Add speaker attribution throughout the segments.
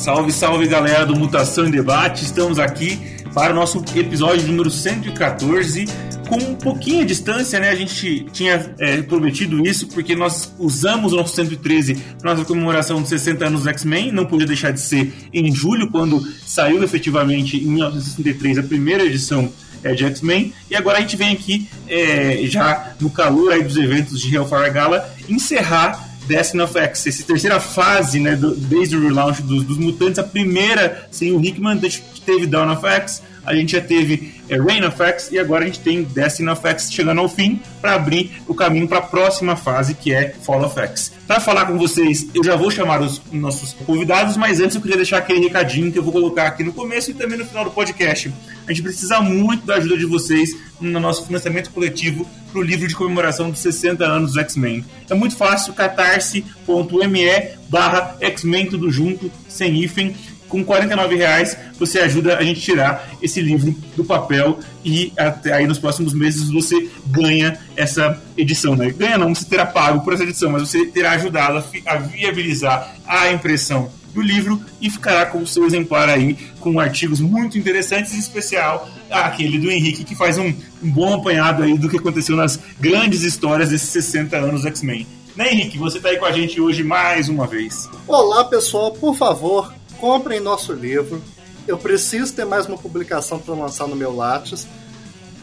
Speaker 1: Salve, salve galera do Mutação em Debate, estamos aqui para o nosso episódio número 114. Com um pouquinho de distância, né? A gente tinha é, prometido isso porque nós usamos o nosso 113 para nossa comemoração de 60 anos do X-Men. Não podia deixar de ser em julho, quando saiu efetivamente em 1963 a primeira edição é, de X-Men. E agora a gente vem aqui, é, já no calor aí dos eventos de Hellfire Gala, encerrar Destiny of X, essa terceira fase, né, do, desde o relaunch dos, dos, Mutantes, a primeira sem o Hickman, teve Dawn of X, a gente já teve é, Reign of X e agora a gente tem Destiny of X chegando ao fim para abrir o caminho para a próxima fase que é Fall of X. Para falar com vocês, eu já vou chamar os nossos convidados, mas antes eu queria deixar aquele recadinho que eu vou colocar aqui no começo e também no final do podcast. A gente precisa muito da ajuda de vocês no nosso financiamento coletivo para o livro de comemoração dos 60 anos do X-Men. É muito fácil, catarse.me barra X-Men tudo junto, sem hífen com 49 reais você ajuda a gente tirar esse livro do papel e até aí nos próximos meses você ganha essa edição, né? Ganha não, você terá pago por essa edição, mas você terá ajudado a, viabilizar a impressão do livro e ficará com o seu exemplar aí com artigos muito interessantes, em especial aquele do Henrique que faz um, um bom apanhado aí do que aconteceu nas grandes histórias desses 60 anos X-Men. Né, Henrique? Você está aí com a gente hoje mais uma vez.
Speaker 2: Olá, pessoal. Por favor, comprem nosso livro. Eu preciso ter mais uma publicação para lançar no meu Lattes.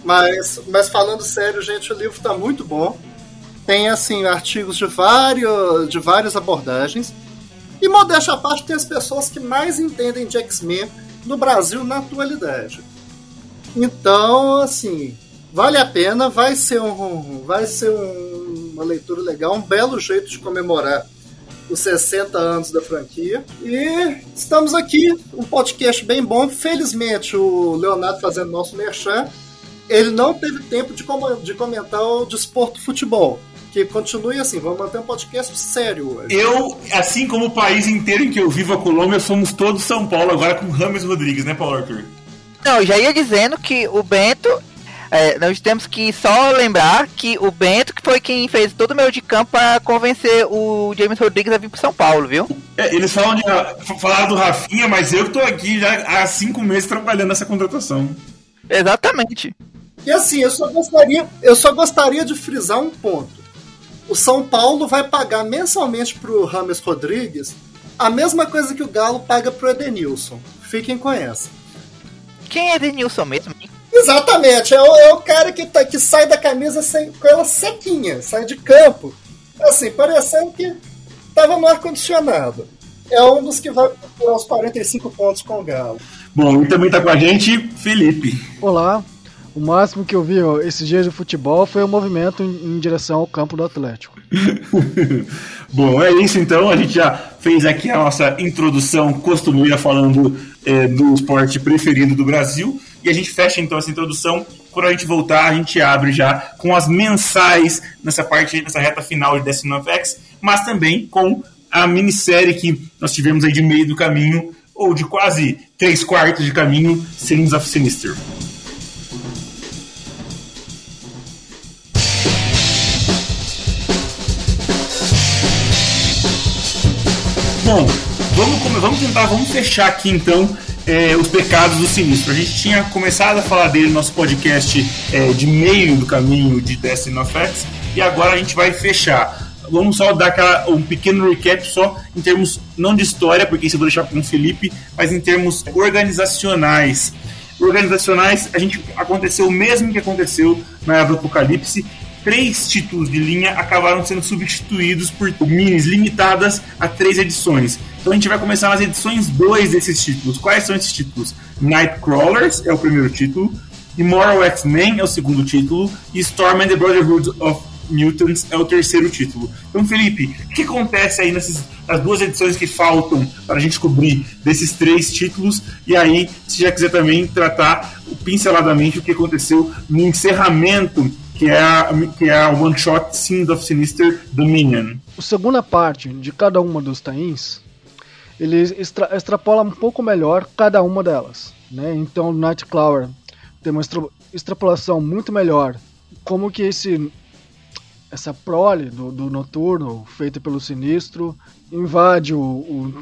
Speaker 2: Mas, mas falando sério, gente, o livro está muito bom. Tem assim artigos de vários, de várias abordagens. E modéstia à parte, tem as pessoas que mais entendem de X-Men no Brasil na atualidade. Então, assim, vale a pena, vai ser um, vai ser um, uma leitura legal, um belo jeito de comemorar os 60 anos da franquia. E estamos aqui, um podcast bem bom. Felizmente, o Leonardo fazendo nosso merchan, ele não teve tempo de, com de comentar o desporto futebol. Que continue assim, vamos manter um podcast sério hoje.
Speaker 1: Eu, assim como o país inteiro em que eu vivo, a Colômbia, somos todos São Paulo, agora com Rames Rodrigues, né, Paulo Arthur?
Speaker 3: Não, já ia dizendo que o Bento é, nós temos que só lembrar que o Bento que foi quem fez todo o meio de campo para convencer o James Rodrigues a vir para São Paulo, viu?
Speaker 1: É, eles falam de, falaram do Rafinha, mas eu que tô aqui já há cinco meses trabalhando nessa contratação.
Speaker 3: Exatamente.
Speaker 2: E assim, eu só gostaria, eu só gostaria de frisar um ponto. O São Paulo vai pagar mensalmente pro Rames Rodrigues a mesma coisa que o Galo paga pro Edenilson. Fiquem com essa.
Speaker 3: Quem é Edenilson mesmo?
Speaker 2: Exatamente, é o, é o cara que, tá, que sai da camisa sem, com ela sequinha, sai de campo, assim, parecendo que tava no ar-condicionado. É um dos que vai procurar os 45 pontos com o Galo.
Speaker 1: Bom, e também tá com a gente, Felipe.
Speaker 4: Olá. O máximo que eu vi ó, esses dias de futebol foi o movimento em, em direção ao campo do Atlético.
Speaker 1: Bom, é isso então. A gente já fez aqui a nossa introdução costumeira falando é, do esporte preferido do Brasil. A gente fecha então essa introdução. Quando a gente voltar, a gente abre já com as mensais nessa parte, nessa reta final de Destiny of X, mas também com a minissérie que nós tivemos aí de meio do caminho, ou de quase três quartos de caminho, Sins of Sinister. Bom, vamos, vamos tentar, vamos fechar aqui então é, os pecados do sinistro. A gente tinha começado a falar dele no nosso podcast é, de meio do caminho de Destiny of X e agora a gente vai fechar. Vamos só dar aquela, um pequeno recap só em termos não de história, porque isso eu vou deixar com o Felipe, mas em termos organizacionais. Organizacionais, a gente aconteceu o mesmo que aconteceu na Era do Apocalipse, três títulos de linha acabaram sendo substituídos por minis limitadas a três edições. Então a gente vai começar nas edições 2 desses títulos. Quais são esses títulos? Nightcrawlers é o primeiro título, Immortal X-Men é o segundo título e Storm and the Brotherhood of Mutants é o terceiro título. Então, Felipe, o que acontece aí nessas as duas edições que faltam para a gente cobrir desses três títulos? E aí, se já quiser também tratar pinceladamente o que aconteceu no encerramento que é a, que é a One Shot Scenes of Sinister Dominion.
Speaker 4: A segunda parte de cada uma dos tains, ele extra, extrapola um pouco melhor cada uma delas. Né? Então, Nightcrawler tem uma extra, extrapolação muito melhor. Como que esse essa prole do, do noturno, feita pelo Sinistro, invade o, o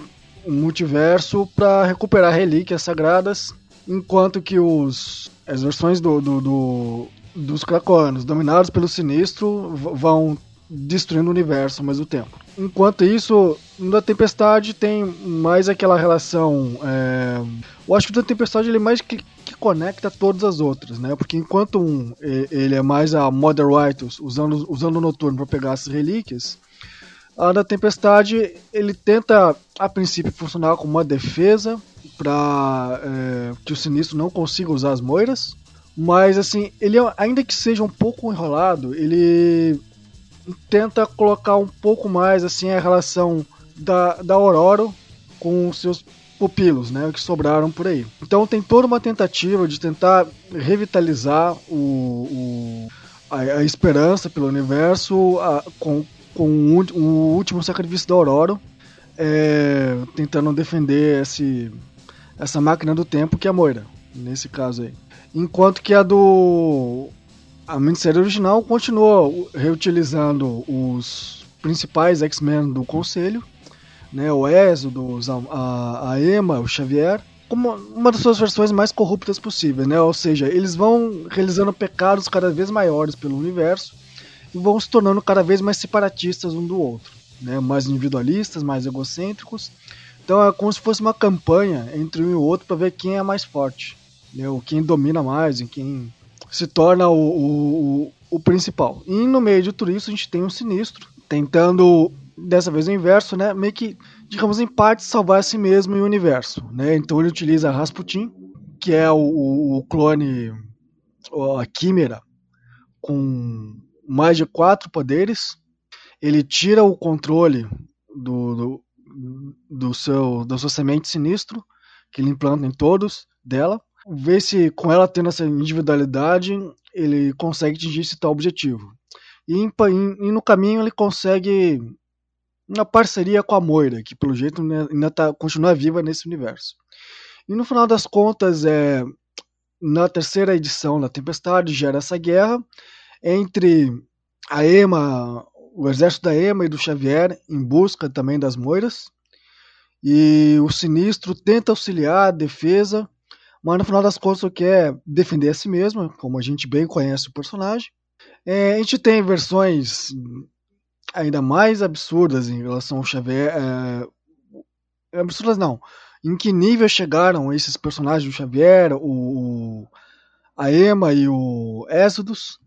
Speaker 4: um multiverso para recuperar relíquias sagradas, enquanto que os as versões do, do, do dos Krakoanos, dominados pelo Sinistro, vão destruindo o universo ao mesmo tempo. Enquanto isso, na Tempestade tem mais aquela relação. É... Eu acho que o da Tempestade ele é mais que, que, conecta todas as outras, né? Porque enquanto um ele é mais a Mother Rightus, usando, usando o Noturno para pegar as relíquias, a da Tempestade ele tenta a princípio funcionar como uma defesa para é, que o Sinistro não consiga usar as moiras. Mas assim, ele ainda que seja um pouco enrolado, ele tenta colocar um pouco mais assim a relação da, da Aurora com os seus pupilos, né, que sobraram por aí. Então tem toda uma tentativa de tentar revitalizar o, o a, a, esperança pelo universo a, com, com o, o, último sacrifício da Aurora, é, tentando defender esse, essa máquina do tempo que é a Moira, nesse caso aí. Enquanto que a do a minissérie original continuou reutilizando os principais X-Men do Conselho, né, o Ezio, a, a Emma, o Xavier, como uma das suas versões mais corruptas possíveis, né? Ou seja, eles vão realizando pecados cada vez maiores pelo universo e vão se tornando cada vez mais separatistas um do outro, né? Mais individualistas, mais egocêntricos. Então é como se fosse uma campanha entre um e o outro para ver quem é mais forte, né? Ou quem domina mais, e quem se torna o, o, o, principal. E no meio de tudo isso a gente tem um sinistro tentando, dessa vez o inverso, né? Meio que, digamos, em parte salvar a si mesmo e o universo, né? Então ele utiliza Rasputin, que é o, o clone, a Quimera, com mais de quatro poderes. Ele tira o controle do, do, do seu, da sua semente sinistro, que ele implanta em todos dela ver se com ela tendo essa individualidade ele consegue atingir esse tal objetivo. E, em, e no caminho ele consegue uma parceria com a Moira, que pelo jeito ainda tá, continua viva nesse universo. E no final das contas, é, na terceira edição da Tempestade, gera essa guerra entre a Ema, o exército da Ema e do Xavier, em busca também das Moiras. E o Sinistro tenta auxiliar a defesa, mas no final das contas o que é defender a si mesmo, como a gente bem conhece o personagem. É, a gente tem versões ainda mais absurdas em relação ao Xavier. É, absurdas não. Em que nível chegaram esses personagens do Xavier, o, a Emma e o Exodus,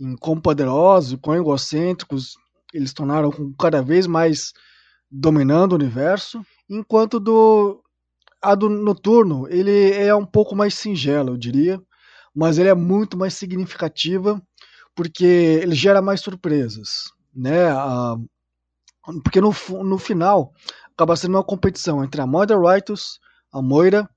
Speaker 4: em quão poderosos, quão egocêntricos eles tornaram cada vez mais dominando o universo, enquanto do a do Noturno, ele é um pouco mais singelo, eu diria, mas ele é muito mais significativa porque ele gera mais surpresas, né? A, porque no, no final acaba sendo uma competição entre a Mother Rightus, a Moira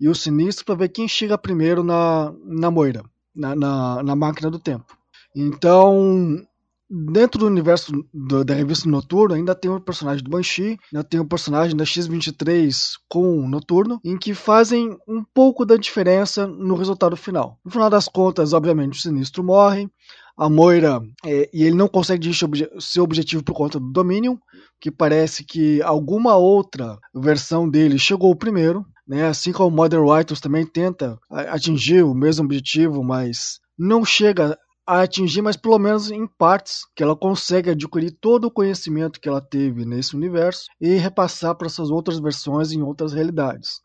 Speaker 4: e o Sinistro para ver quem chega primeiro na, na Moira, na, na, na máquina do tempo. Então, Dentro do universo do, da revista Noturno, ainda tem o personagem do Banshee, ainda tem o personagem da X-23 com o Noturno, em que fazem um pouco da diferença no resultado final. No final das contas, obviamente, o Sinistro morre, a Moira, é, e ele não consegue atingir obje seu objetivo por conta do Dominion, que parece que alguma outra versão dele chegou primeiro, né? assim como o Mother White também tenta atingir o mesmo objetivo, mas não chega a atingir, mas pelo menos em partes, que ela consegue adquirir todo o conhecimento que ela teve nesse universo e repassar para essas outras versões em outras realidades.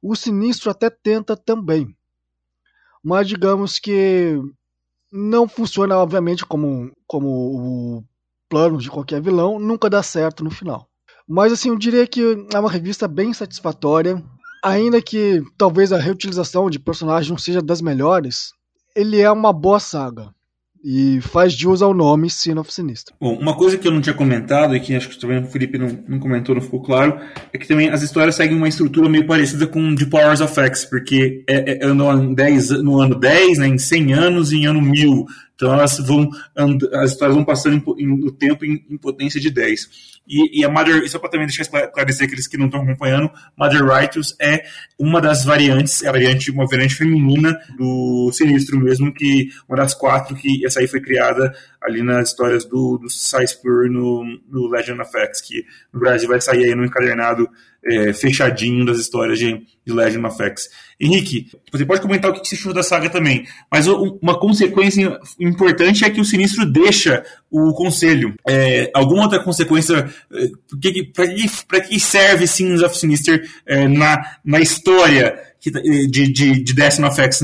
Speaker 4: O Sinistro até tenta também, mas digamos que não funciona, obviamente, como, como o plano de qualquer vilão, nunca dá certo no final. Mas assim, eu diria que é uma revista bem satisfatória, ainda que talvez a reutilização de personagens não seja das melhores, ele é uma boa saga e faz jus ao nome Sin of Sinistro.
Speaker 1: Bom, uma coisa que eu não tinha comentado e que acho que também o Felipe não, não comentou, não ficou claro, é que também as histórias seguem uma estrutura meio parecida com The Powers of X, porque é, é, no, ano 10, no ano 10, né, em 100 anos em ano 1000. Então elas vão as histórias vão passando no tempo em, em, potência de 10. E, e a Mother, só para também deixar esclarecer aqueles que não estão acompanhando, Mother Righteous é uma das variantes, é a variante, uma variante feminina do Sinistro mesmo, que uma das quatro que essa aí foi criada ali nas histórias do, do Cyspur no, no Legend of X, que no Brasil vai sair aí no encadernado é, fechadinho das histórias de, de Legend of X. Henrique, você pode comentar o que você achou da saga também, mas uma consequência importante é que o Sinistro deixa o Conselho. É, alguma outra consequência? É, Para que, que, que serve Sins of Sinister é, na, na história de, de, de Destiny of X,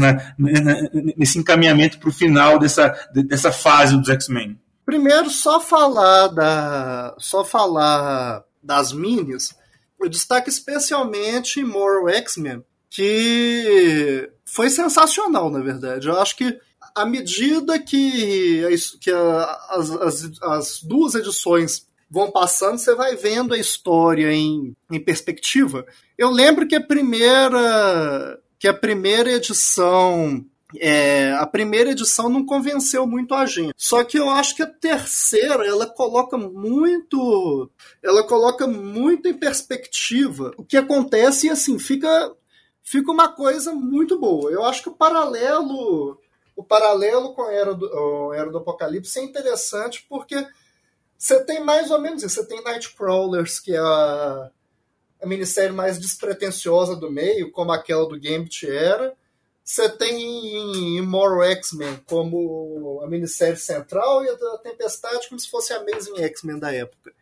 Speaker 1: nesse encaminhamento para o final dessa, dessa fase dos X-Men?
Speaker 2: Primeiro, só falar da, só falar das minis eu destaco especialmente Moral X-Men, que foi sensacional, na verdade. Eu acho que à medida que, que a, as, as, as, duas edições vão passando, você vai vendo a história em, em perspectiva. Eu lembro que a primeira que a primeira edição é, a primeira edição não convenceu muito a gente. Só que eu acho que a terceira ela coloca muito, ela coloca muito em perspectiva o que acontece e assim fica fica uma coisa muito boa. Eu acho que o paralelo o paralelo com a era do, a era do Apocalipse é interessante porque você tem mais ou menos isso. Você tem Nightcrawlers, que é a, a minissérie mais despretensiosa do meio, como aquela do Gambit era. Você tem Immoral X-Men como a minissérie central e a Tempestade como se fosse a Amazing X-Men da época.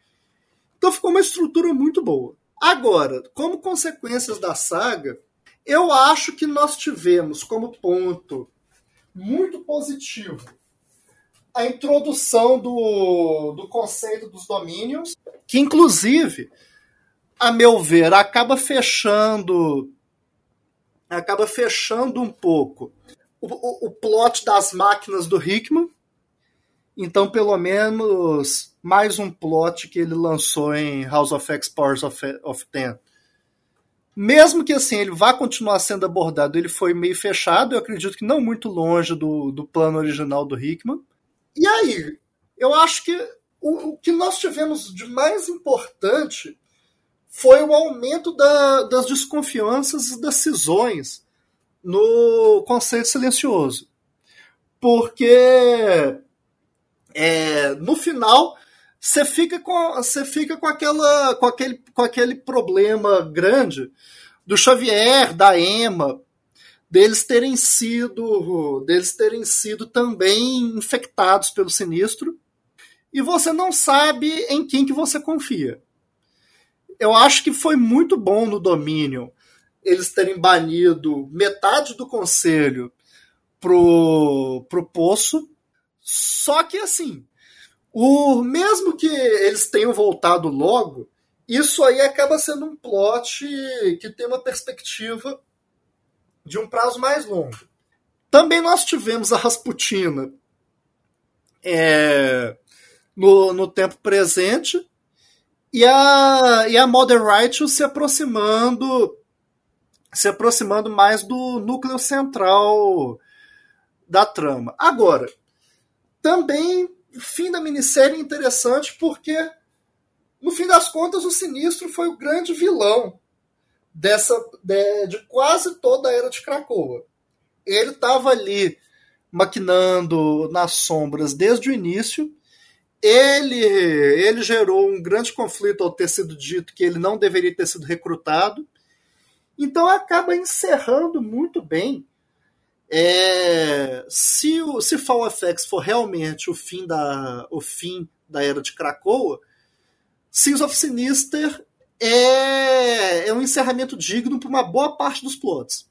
Speaker 2: Então ficou uma estrutura muito boa. Agora, como consequências da saga, eu acho que nós tivemos como ponto muito positivo a introdução do, do conceito dos domínios, que inclusive, a meu ver, acaba fechando acaba fechando um pouco o, o, o plot das máquinas do Hickman. Então, pelo menos, mais um plot que ele lançou em House of X Powers of, of Ten. Mesmo que assim ele vá continuar sendo abordado, ele foi meio fechado, eu acredito que não muito longe do, do plano original do Hickman. E aí, eu acho que o, o que nós tivemos de mais importante foi o aumento da, das desconfianças e das cisões no conceito silencioso. Porque é, no final você fica com você fica com aquela com aquele, com aquele problema grande do Xavier, da Emma, deles terem sido deles terem sido também infectados pelo sinistro e você não sabe em quem que você confia eu acho que foi muito bom no domínio eles terem banido metade do conselho pro, pro poço. Só que assim, o mesmo que eles tenham voltado logo, isso aí acaba sendo um plot que tem uma perspectiva de um prazo mais longo. Também nós tivemos a Rasputina é, no, no tempo presente, e a, e a Modern Righteous se aproximando se aproximando mais do núcleo central da trama. Agora, também fim da minissérie é interessante porque, no fim das contas, o Sinistro foi o grande vilão dessa de, de quase toda a era de Krakoa. Ele estava ali maquinando nas sombras desde o início ele, ele gerou um grande conflito ao ter sido dito que ele não deveria ter sido recrutado. Então acaba encerrando muito bem. É, se, o, se Fall FX for realmente o fim da, o fim da era de Krakoa, Sins of Sinister é, é um encerramento digno para uma boa parte dos plots.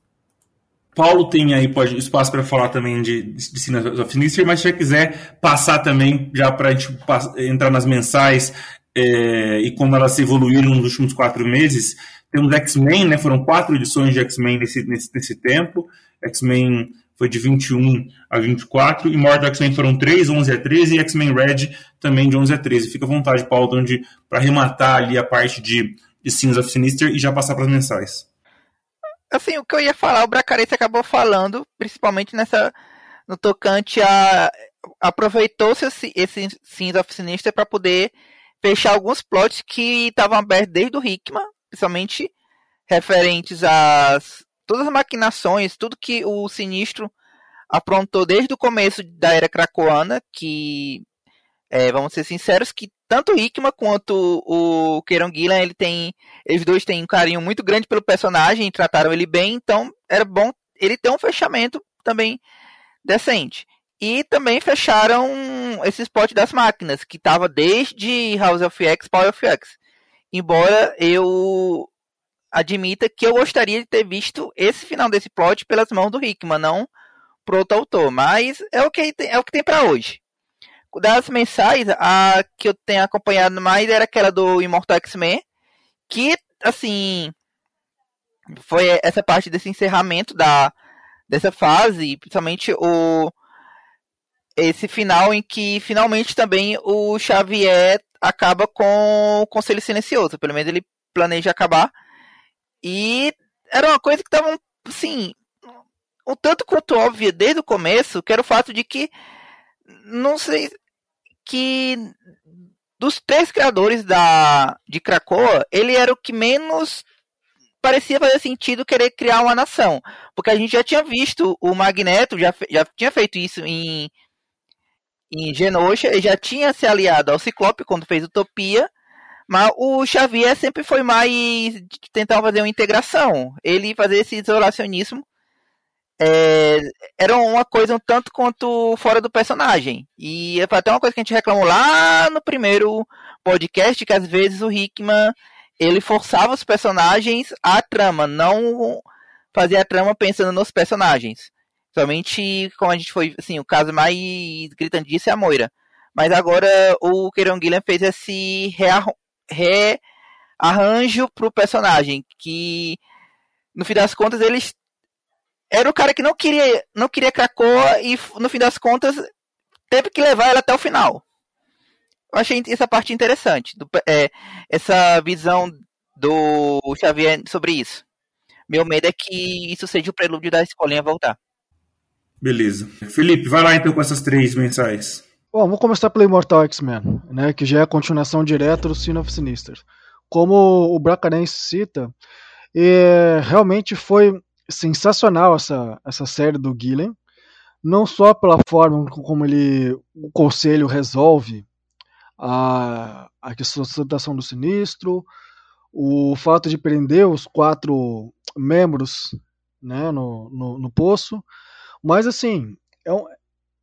Speaker 1: Paulo tem aí pode, espaço para falar também de, de Sinas of Sinister, mas se você quiser passar também, já para a gente entrar nas mensais é, e como elas evoluíram nos últimos quatro meses, temos X-Men, né? Foram quatro edições de X-Men nesse, nesse, nesse tempo. X-Men foi de 21 a 24, e Mortal X-Men foram 3, 11 a 13, e X-Men Red também de 11 a 13. Fica à vontade, Paulo, para arrematar ali a parte de, de Sins of Sinister e já passar para as mensais.
Speaker 3: Assim, o que eu ia falar, o Bracarense acabou falando, principalmente nessa no tocante a aproveitou-se esse, esse Sins of para poder fechar alguns plots que estavam abertos desde o Hickman, principalmente referentes às todas as maquinações, tudo que o Sinistro aprontou desde o começo da era cracoana, que é, vamos ser sinceros que tanto o Hickman quanto o Kieron Gillan, ele tem, eles dois têm um carinho muito grande pelo personagem, trataram ele bem, então era bom ele ter um fechamento também decente. E também fecharam esse spot das máquinas, que estava desde House of X, Power of X. Embora eu admita que eu gostaria de ter visto esse final desse plot pelas mãos do Hickman, não pro outro autor. Mas é o que tem, é o que tem para hoje. Das mensais, a que eu tenho acompanhado mais era aquela do Immortal X-Men, que, assim, foi essa parte desse encerramento da, dessa fase, principalmente o esse final em que finalmente também o Xavier acaba com o Conselho Silencioso, pelo menos ele planeja acabar. E era uma coisa que estava, assim, um tanto quanto óbvia desde o começo, que era o fato de que, não sei, que dos três criadores da de Krakoa, ele era o que menos parecia fazer sentido querer criar uma nação. Porque a gente já tinha visto o Magneto, já, já tinha feito isso em em Genosha, ele já tinha se aliado ao Ciclope quando fez Utopia, mas o Xavier sempre foi mais tentar fazer uma integração. Ele fazer esse isolacionismo é, era uma coisa um tanto quanto fora do personagem. E é até uma coisa que a gente reclamou lá no primeiro podcast, que às vezes o Hickman ele forçava os personagens à trama, não fazia a trama pensando nos personagens. Somente, como a gente foi, assim, o caso mais gritante disso é a Moira. Mas agora o Kieron Gilliam fez esse rearranjo pro personagem, que no fim das contas ele era o cara que não queria, não queria Krakoa e no fim das contas teve que levar ela até o final. Eu achei essa parte interessante, do, é, essa visão do Xavier sobre isso. Meu medo é que isso seja o prelúdio da escolinha voltar.
Speaker 1: Beleza. Felipe, vai lá então com essas três mensais.
Speaker 4: Bom, vamos começar pelo Immortal X-Men, né, que já é a continuação direta do Sin of Sinister. Como o Bracarense cita, é, realmente foi sensacional essa, essa série do Gillen, não só pela forma como ele o conselho resolve a, a situação do sinistro, o fato de prender os quatro membros né, no, no, no poço, mas assim, é um,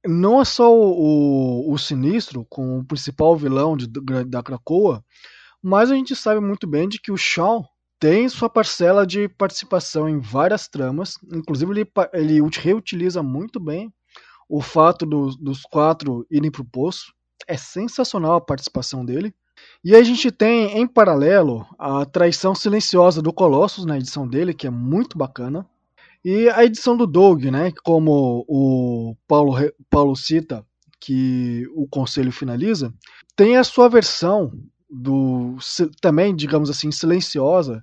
Speaker 4: não é só o, o, o, Sinistro com o principal vilão de, da Krakoa, mas a gente sabe muito bem de que o Shawn tem sua parcela de participação em várias tramas, inclusive ele, ele reutiliza muito bem o fato do, dos quatro irem para o poço. É sensacional a participação dele. E a gente tem, em paralelo, a traição silenciosa do Colossus na edição dele, que é muito bacana. E a edição do Doug, né, como o Paulo, Paulo cita, que o conselho finaliza, tem a sua versão do também, digamos assim, silenciosa,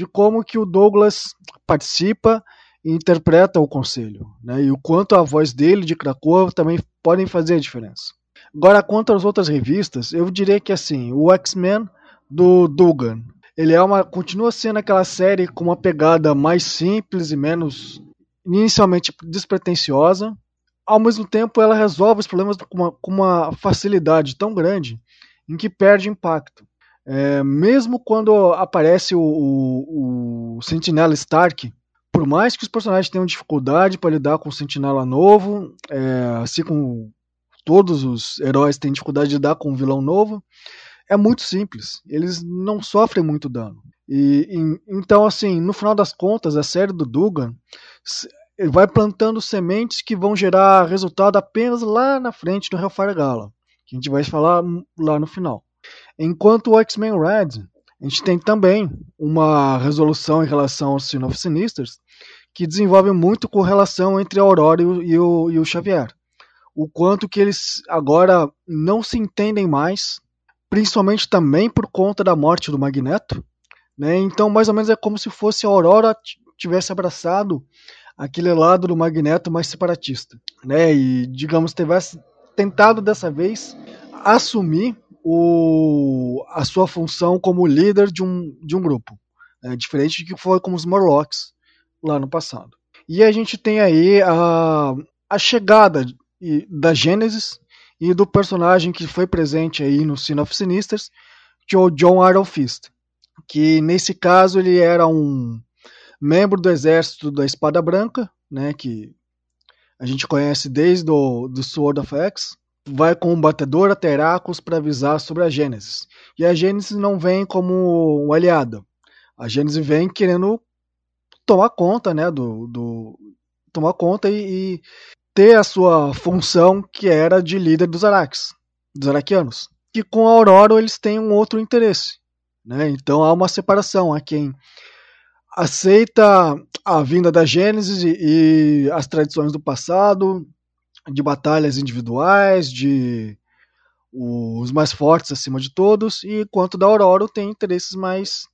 Speaker 4: de como que o Douglas participa e interpreta o conselho, né? E o quanto a voz dele de Krakow também podem fazer a diferença. Agora, quanto às outras revistas, eu diria que assim, o X-Men do Dugan ele é uma continua sendo aquela série com uma pegada mais simples e menos inicialmente despretensiosa. Ao mesmo tempo, ela resolve os problemas com uma, com uma facilidade tão grande em que perde impacto. É, mesmo quando aparece o, o, o, Sentinela Stark, por mais que os personagens tenham dificuldade para lidar com o Sentinela novo, é, assim como todos os heróis têm dificuldade de lidar com um vilão novo, é muito simples. Eles não sofrem muito dano. E, e, então, assim, no final das contas, a série do Dugan vai plantando sementes que vão gerar resultado apenas lá na frente no Hellfire Gala, que a gente vai falar lá no final. Enquanto o X-Men Red, a gente tem também uma resolução em relação ao Sin of Sinisters, que desenvolve muito correlação entre a Aurora e o, e o, e o Xavier. O quanto que eles agora não se entendem mais, principalmente também por conta da morte do Magneto. Né? Então, mais ou menos é como se fosse a Aurora tivesse abraçado aquele lado do Magneto mais separatista, né? E digamos tivesse tentado dessa vez assumir o, a sua função como líder de um, de um grupo. Né, diferente do que foi com os Morlocks lá no passado. E a gente tem aí a, a chegada da Gênesis e do personagem que foi presente aí no Sin of Sinisters, que é o John Iron Fist, que nesse caso ele era um membro do exército da Espada Branca, né, que a gente conhece desde o do Sword of X, vai com o batedor a Teracos para avisar sobre a Gênesis. E a Gênesis não vem como um aliado. A Gênesis vem querendo tomar conta, né, do, do tomar conta e, e, ter a sua função que era de líder dos Araques, dos Araquianos. Que com a Aurora eles têm um outro interesse, né? Então há uma separação. Há quem aceita a vinda da Gênesis e, e as tradições do passado, de batalhas individuais, de os mais fortes acima de todos, e quanto da Aurora tem interesses mais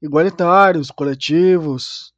Speaker 4: igualitários, coletivos.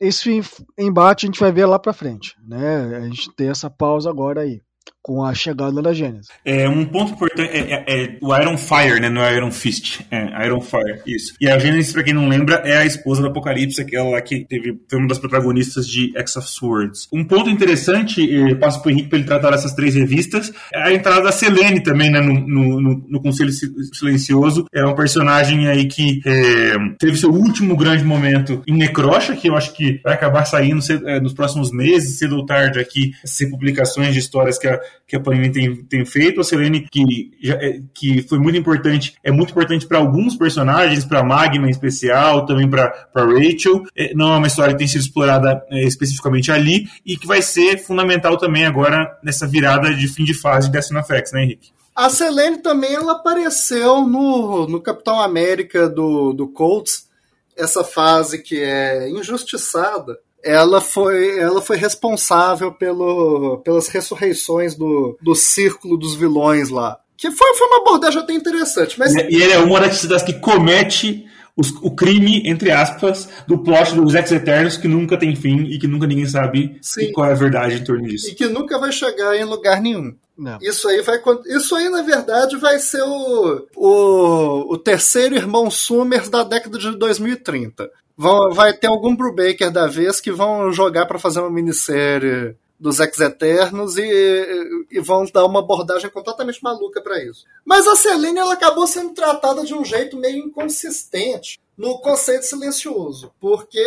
Speaker 4: Esse embate a gente vai ver lá para frente, né? A gente tem essa pausa agora aí com a chegada da Gênesis.
Speaker 1: É, um ponto importante é, é, é, o Iron Fire, né? Não é Iron Fist. É, Iron Fire, isso. E a Gênesis, pra quem não lembra, é a esposa do Apocalipse, aquela lá que teve, foi uma das protagonistas de X of Swords. Um ponto interessante, eu passo pro Henrique pra ele tratar essas três revistas, é a entrada da Selene também, né? No, no, no, no Conselho Silencioso. É um personagem aí que é, teve seu último grande momento em Necrocha, que eu acho que vai acabar saindo é, nos próximos meses, cedo ou tarde aqui, ser publicações de histórias que a que a Panini tem, tem feito. A Selene, que, já, é, que foi muito importante, é muito importante para alguns personagens, para Magma em especial, também para Rachel. É, não é uma história que tem sido explorada é, especificamente ali e que vai ser fundamental também agora nessa virada de fim de fase de Destiny né, Henrique?
Speaker 2: A Selene também ela apareceu no, no Capitão América do, do Colts, essa fase que é injustiçada ela foi, ela foi responsável pelo, pelas ressurreições do, do círculo dos vilões lá. Que foi, foi uma abordagem até interessante. Mas...
Speaker 1: E ele é uma das que comete os, o crime, entre aspas, do plot dos Ex-Eternos que nunca tem fim e que nunca ninguém sabe qual é a verdade em torno disso.
Speaker 2: E que nunca vai chegar em lugar nenhum. Não. Isso aí vai. Isso aí, na verdade, vai ser o, o, o terceiro irmão Summers da década de 2030. Vão, vai ter algum Brubaker da vez que vão jogar para fazer uma minissérie dos Ex-Eternos e, e, vão dar uma abordagem completamente maluca para isso. Mas a Selene ela acabou sendo tratada de um jeito meio inconsistente no conceito silencioso, porque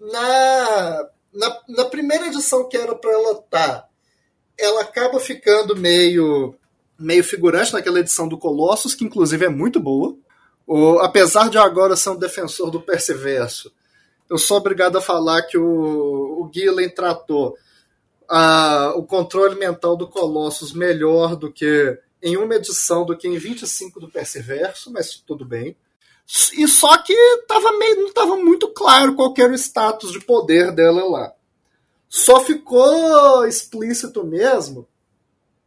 Speaker 2: na, na, na primeira edição que era para ela estar, tá, ela acaba ficando meio meio figurante naquela edição do Colossus, que inclusive é muito boa. O, apesar de eu agora ser um defensor do Perseverso, eu sou obrigado a falar que o, o Gillen tratou a, o controle mental do Colossus melhor do que em uma edição do que em 25 do Perseverso, mas tudo bem. E só que tava meio, não estava muito claro qual era o status de poder dela lá. Só ficou explícito mesmo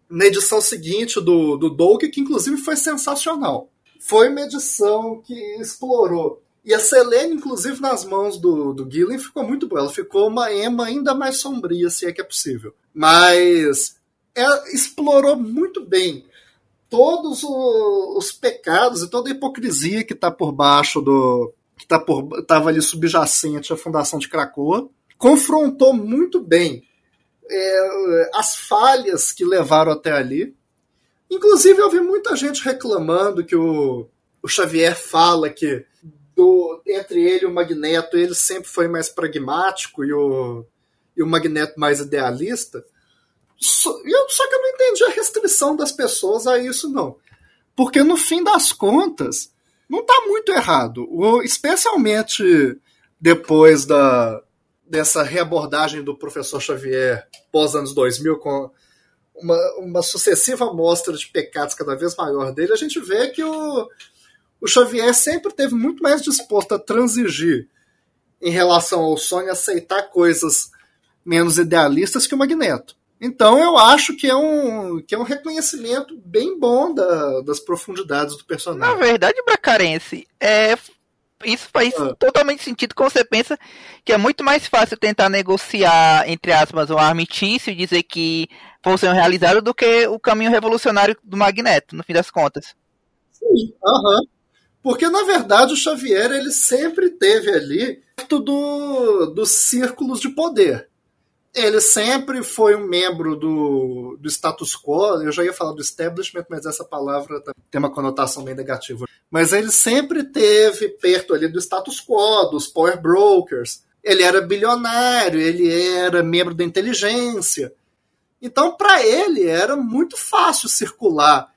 Speaker 2: na edição seguinte do, do Doug, que inclusive foi sensacional foi uma edição que explorou. E a Selene, inclusive, nas mãos do, do Gillen, ficou muito boa. Ela ficou uma Emma ainda mais sombria, se é que é possível. Mas ela explorou muito bem todos os pecados e toda a hipocrisia que está por baixo do. que tá estava ali subjacente à fundação de Krakoa. Confrontou muito bem é, as falhas que levaram até ali Inclusive, eu vi muita gente reclamando que o, o Xavier fala que do, entre ele e o Magneto, ele sempre foi mais pragmático e o, e o Magneto mais idealista. Só, eu, só que eu não entendi a restrição das pessoas a isso, não. Porque no fim das contas, não está muito errado. O, especialmente depois da, dessa reabordagem do professor Xavier pós anos 2000 com uma, uma sucessiva amostra de pecados cada vez maior dele, a gente vê que o, o Xavier sempre teve muito mais disposto a transigir em relação ao sonho, aceitar coisas menos idealistas que o Magneto. Então eu acho que é um, que é um reconhecimento bem bom da, das profundidades do personagem.
Speaker 3: Na verdade, Bracarense, é, isso faz totalmente sentido quando você pensa que é muito mais fácil tentar negociar, entre aspas, um armistício e dizer que fossem realizados do que o caminho revolucionário do Magneto, no fim das contas.
Speaker 2: Sim, aham. Uhum. Porque, na verdade, o Xavier ele sempre teve ali perto do, dos círculos de poder. Ele sempre foi um membro do, do status quo. Eu já ia falar do establishment, mas essa palavra tem uma conotação bem negativa. Mas ele sempre teve perto ali do status quo, dos power brokers. Ele era bilionário, ele era membro da inteligência. Então, para ele, era muito fácil circular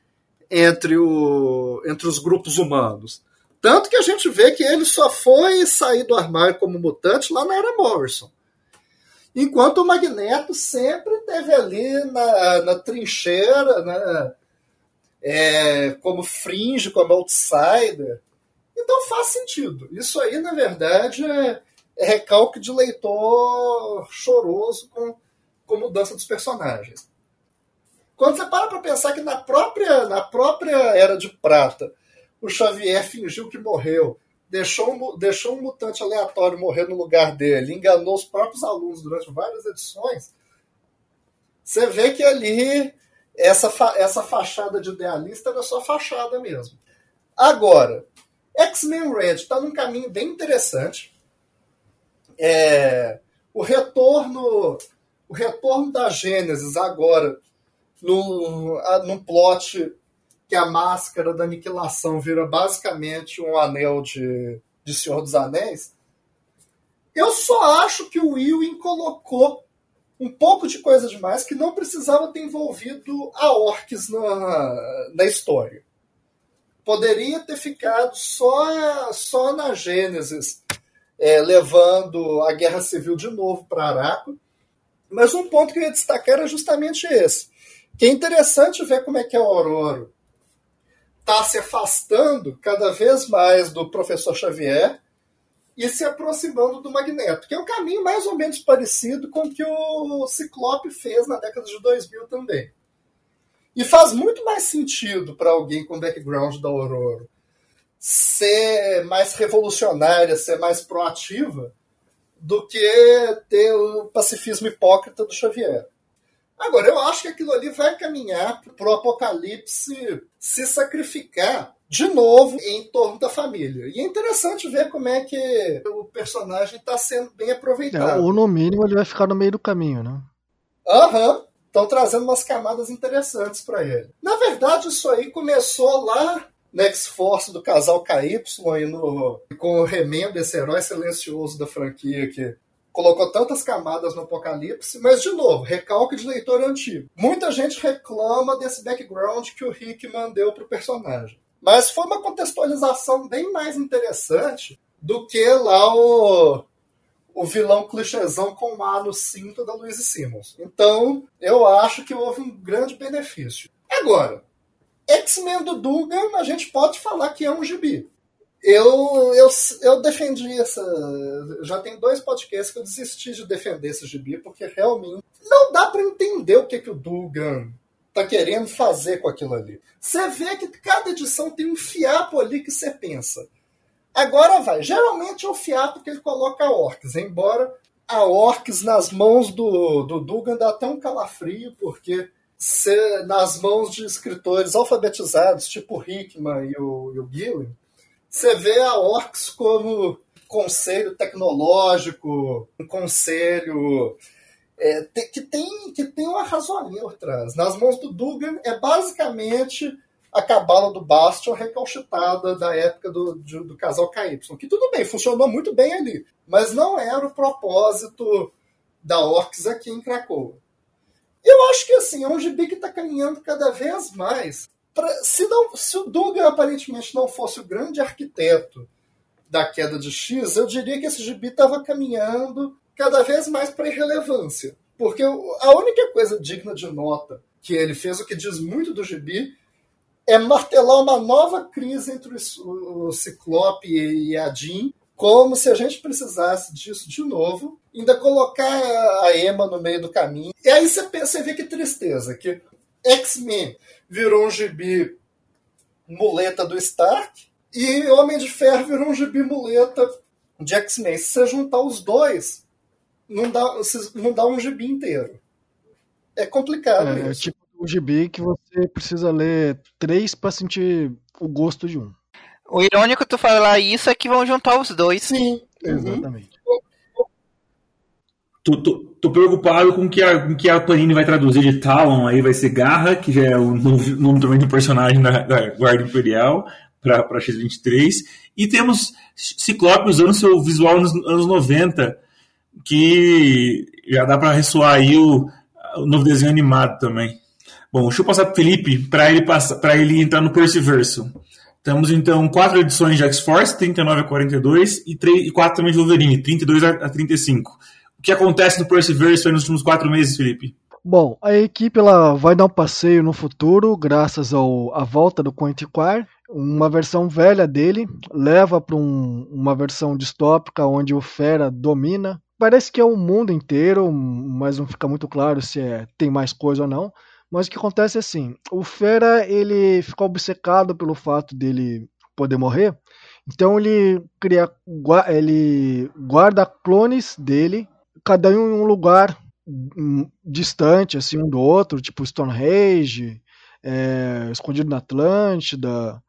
Speaker 2: entre, o, entre os grupos humanos. Tanto que a gente vê que ele só foi sair do armário como mutante lá na era Morrison. Enquanto o Magneto sempre teve ali na, na trincheira, né, é, como fringe, como outsider. Então faz sentido. Isso aí, na verdade, é, é recalque de leitor choroso com, com mudança dos personagens. Quando você para para pensar que na própria, na própria Era de Prata, o Xavier fingiu que morreu, deixou um, deixou um mutante aleatório morrer no lugar dele, enganou os próprios alunos durante várias edições, você vê que ali essa, fa essa fachada de idealista era só fachada mesmo. Agora, X-Men Red está num caminho bem interessante. É, o retorno o retorno da Gênesis agora num, num plot que a máscara da aniquilação vira basicamente um anel de, de Senhor dos Anéis, eu só acho que o William colocou um pouco de coisa demais que não precisava ter envolvido a Orcs na, na história. Poderia ter ficado só, só na Gênesis, é, levando a Guerra Civil de novo para Araco. Mas um ponto que eu ia destacar era justamente esse. Que é interessante ver como é que a Aurora está se afastando cada vez mais do professor Xavier e se aproximando do Magneto, que é um caminho mais ou menos parecido com o que o Ciclope fez na década de 2000 também. E faz muito mais sentido para alguém com background da Aurora ser mais revolucionária, ser mais proativa, do que ter o pacifismo hipócrita do Xavier. Agora, eu acho que aquilo ali vai caminhar para o apocalipse se sacrificar de novo em torno da família. E é interessante ver como é que o personagem está sendo bem aproveitado.
Speaker 4: É, ou no mínimo ele vai ficar no meio do caminho, né?
Speaker 2: Aham. Uhum. Estão trazendo umas camadas interessantes para ele. Na verdade, isso aí começou lá no X-Force do casal KY e no, com o remendo desse herói silencioso da franquia que colocou tantas camadas no Apocalipse, mas, de novo, recalque de leitor antigo. Muita gente reclama desse background que o Hickman deu para o personagem. Mas foi uma contextualização bem mais interessante do que lá o, o vilão clichêzão com A no cinto da Louise Simmons. Então, eu acho que houve um grande benefício. Agora, X-Men do Dugan, a gente pode falar que é um gibi eu, eu, eu defendi essa. Já tem dois podcasts que eu desisti de defender esse gibi, porque realmente não dá para entender o que, que o Dugan tá querendo fazer com aquilo ali. Você vê que cada edição tem um fiapo ali que você pensa. Agora vai. Geralmente é o fiapo que ele coloca a Orcs, embora a Orcs nas mãos do, do Dugan dá até um calafrio, porque se, nas mãos de escritores alfabetizados, tipo Hickman e o, e o Gillen, você vê a Orcs como conselho tecnológico, um conselho é, que, tem, que tem uma razoaria por trás. Nas mãos do Dugan é basicamente a cabala do Bastion recalchutada da época do, do, do casal KY, que tudo bem, funcionou muito bem ali, mas não era o propósito da Orcs aqui em Krakow. Eu acho que assim, é um gibi que está caminhando cada vez mais Pra, se, não, se o Dugan aparentemente não fosse o grande arquiteto da queda de X, eu diria que esse gibi estava caminhando cada vez mais para irrelevância. Porque a única coisa digna de nota que ele fez, o que diz muito do gibi, é martelar uma nova crise entre o Ciclope e a Jean, como se a gente precisasse disso de novo, ainda colocar a Emma no meio do caminho. E aí você, pensa, você vê que tristeza, que X-Men virou um gibi muleta do Stark. E Homem de Ferro virou um gibi muleta de X-Men. Se você juntar os dois, não dá, não dá um gibi inteiro. É complicado
Speaker 4: É, é
Speaker 2: isso.
Speaker 4: tipo um gibi que você precisa ler três pra sentir o gosto de um.
Speaker 3: O irônico tu falar isso é que vão juntar os dois.
Speaker 2: Sim. Uhum.
Speaker 1: Tô, tô, tô preocupado com que a, com que a Panini vai traduzir de Talon, aí vai ser Garra, que já é o nome, também do personagem da, da Guarda Imperial, pra X-23. E temos Ciclope usando seu visual nos anos 90, que já dá pra ressoar aí o, o novo desenho animado também. Bom, deixa eu passar pro Felipe para ele, passar- ele entrar no Perseverso. Temos então quatro edições de X-Force, 39 a 42, e, três, e quatro também de Wolverine, 32 a, a 35. Que acontece no Perseverance nos últimos quatro meses, Felipe?
Speaker 4: Bom, a equipe ela vai dar um passeio no futuro, graças ao, à volta do Quantiquar. Uma versão velha dele leva para um, uma versão distópica onde o Fera domina. Parece que é o mundo inteiro, mas não fica muito claro se é, tem mais coisa ou não. Mas o que acontece é assim: o Fera ele fica obcecado pelo fato dele poder morrer. Então ele cria, ele guarda clones dele, cada um em um lugar hum, distante assim um do outro, tipo Stonehenge, é, escondido na Atlântida,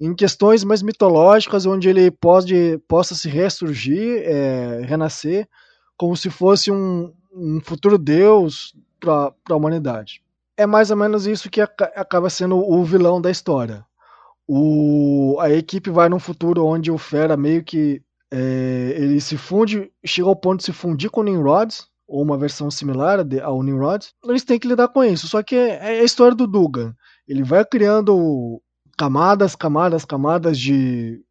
Speaker 4: em questões mais mitológicas onde ele pode possa se ressurgir, é, renascer, como se fosse um, um futuro deus para a humanidade. É mais ou menos isso que aca- acaba sendo o vilão da história. O, a equipe vai num futuro onde o Fera meio que é, ele se funde, chega ao ponto de se fundir com o Nimrod, ou uma versão similar ao Nimrod. Eles têm que lidar com isso. Só que é, é a história do Dugan. Ele vai criando camadas, camadas, camadas de,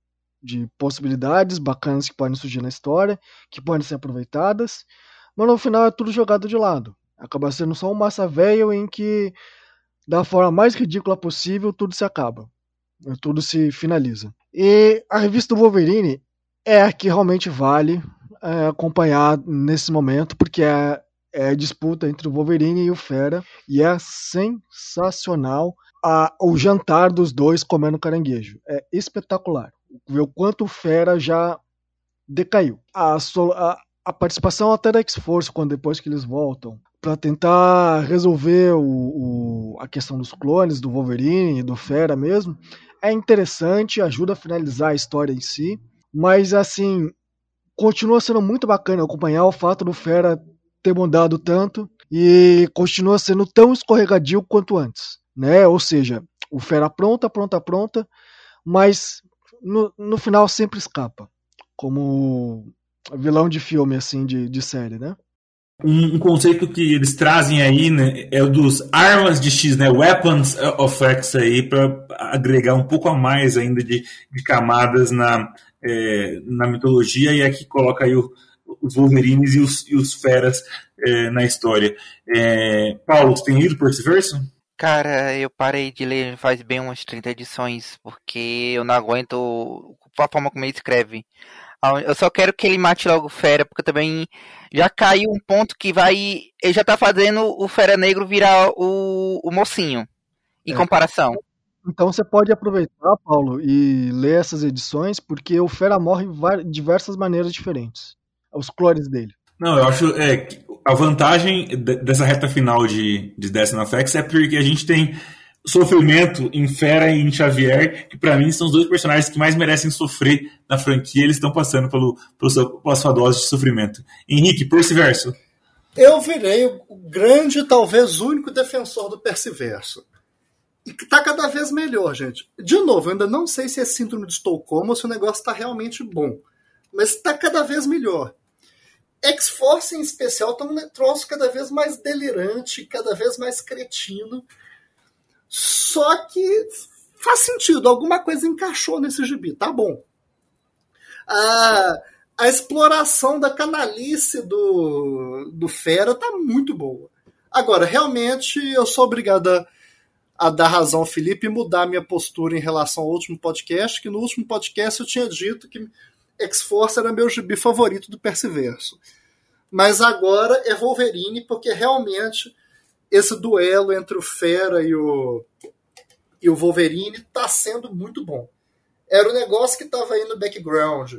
Speaker 4: de possibilidades bacanas que podem surgir na história, que podem ser aproveitadas, mas no final é tudo jogado de lado. Acaba sendo só um massa velho em que, da forma mais ridícula possível, tudo se acaba. Tudo se finaliza. E a revista do Wolverine é a que realmente vale é, acompanhar nesse momento, porque é, é disputa entre o Wolverine e o Fera, e é sensacional a- o jantar dos dois comendo caranguejo. É espetacular. Ver o quanto o Fera já decaiu. A, a- a participação até da X-Force, quando depois que eles voltam, para tentar resolver o, o- a questão dos clones, do Wolverine e do Fera mesmo, é interessante, ajuda a finalizar a história em si, mas assim, continua sendo muito bacana acompanhar o fato do Fera ter mudado tanto e continua sendo tão escorregadio quanto antes, né? Ou seja, o Fera pronta, pronta, pronta, mas no, no final sempre escapa, como vilão de filme, assim, de, de série, né?
Speaker 1: Um, um conceito que eles trazem aí né, é o dos armas de X, né? Weapons of X aí, para agregar um pouco a mais ainda de, de camadas na, é, na mitologia, e aqui coloca aí o- os Wolverines e os, e os Feras é, na história. É, Paulo, você tem lido Perseverance?
Speaker 3: Cara, eu parei de ler faz bem umas 30 edições, porque eu não aguento a forma como ele escreve. Ah, Eu só quero que ele mate logo o Fera, porque também já caiu um ponto que vai. Ele já tá fazendo o Fera Negro virar o, o mocinho. Em
Speaker 4: É.
Speaker 3: comparação.
Speaker 4: Então você pode aproveitar, Paulo, e ler essas edições, porque o Fera morre de diversas maneiras diferentes. Os clones dele.
Speaker 1: Não, eu acho é, que a vantagem de- dessa reta final de, de Destiny of X é porque a gente tem sofrimento em Fera e em Xavier, que pra mim são os dois personagens que mais merecem sofrer na franquia, eles estão passando pelo, pelo seu, pela sua dose de sofrimento. Henrique, Perseverso.
Speaker 2: Eu virei o grande, talvez único defensor do Perseverso. E tá cada vez melhor, gente. De novo, eu ainda não sei se é síndrome de Estocolmo ou se o negócio tá realmente bom. Mas tá cada vez melhor. X-Force em especial tá um troço cada vez mais delirante, cada vez mais cretino. Só que faz sentido, alguma coisa encaixou nesse gibi, tá bom. A, a exploração da canalice do, do Fera tá muito boa. Agora, realmente, eu sou obrigado a, a dar razão ao Felipe e mudar minha postura em relação ao último podcast, que no último podcast eu tinha dito que X-Force era meu gibi favorito do Perseverso. Mas agora é Wolverine, porque realmente esse duelo entre o Fera e o, e o Wolverine tá sendo muito bom. era o negócio que estava aí no background.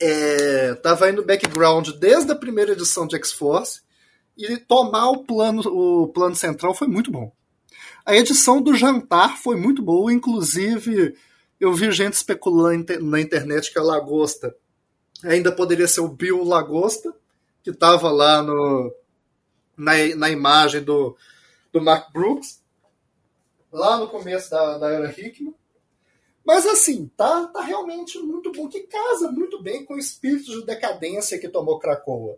Speaker 2: Estava é, aí no background desde a primeira edição de X-Force e tomar o plano, o plano central foi muito bom. A edição do jantar foi muito boa, inclusive eu vi gente especulando na internet que a Lagosta ainda poderia ser o Bill Lagosta, que estava lá no, na, na imagem do, do Mark Brooks, lá no começo da, da era Hickman. Mas assim, tá, tá realmente muito bom, que casa muito bem com o espírito de decadência que tomou Krakoa.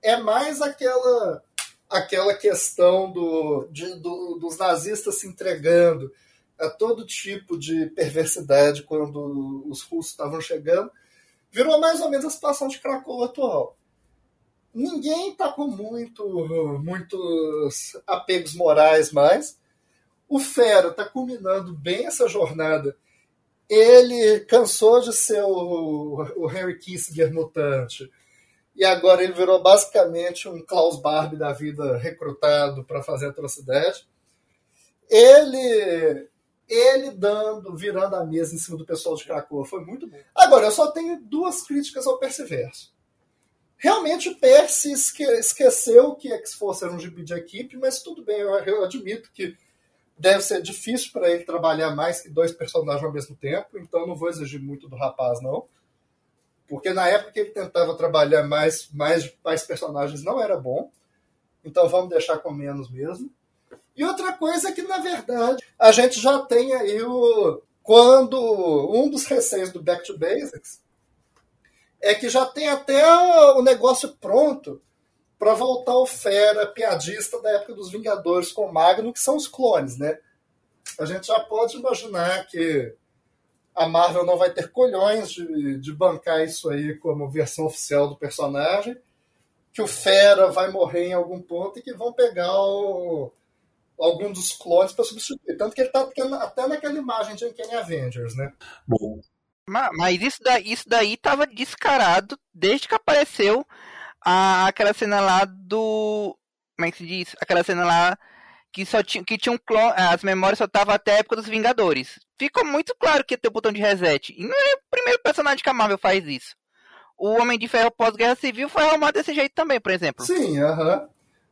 Speaker 2: É mais aquela aquela questão do, de, do, dos nazistas se entregando a todo tipo de perversidade quando os russos estavam chegando, virou mais ou menos a situação de Krakow atual. Ninguém está com muito, muitos apegos morais mais. O Fera está culminando bem essa jornada. Ele cansou de ser o, o Harry Kissinger mutante e agora ele virou basicamente um Klaus Barbie da vida recrutado para fazer atrocidade. Ele ele dando, virando a mesa em cima do pessoal de Krakoa foi muito bom. Agora, eu só tenho duas críticas ao Perseverso. Realmente o Percy esque esqueceu que X-Force era um gibi de equipe, mas tudo bem, eu, eu admito que deve ser difícil para ele trabalhar mais que dois personagens ao mesmo tempo, então não vou exigir muito do rapaz, não. Porque na época que ele tentava trabalhar mais, mais, mais personagens não era bom. Então vamos deixar com menos mesmo. E outra coisa é que, na verdade, a gente já tem aí o. Quando um dos receios do Back to Basics é que já tem até o negócio pronto para voltar o fera piadista da época dos Vingadores com o Magno, que são os clones, né? A gente já pode imaginar que a Marvel não vai ter colhões de, de bancar isso aí como versão oficial do personagem, que o Fera vai morrer em algum ponto e que vão pegar o, algum dos clones para substituir. Tanto que ele tá até naquela imagem de Uncanny Avengers, né?
Speaker 3: Bom. Mas, mas isso, daí, isso daí tava descarado desde que apareceu a, aquela cena lá do. Como é que se diz? Aquela cena lá que só tinha, que tinha um clone, as memórias só estavam até a época dos Vingadores. Ficou muito claro que ia ter o botão de reset. E não é o primeiro personagem que a Marvel faz isso. O Homem de Ferro pós-Guerra Civil foi arrumado desse jeito também, por exemplo.
Speaker 2: Sim, aham. Uh -huh.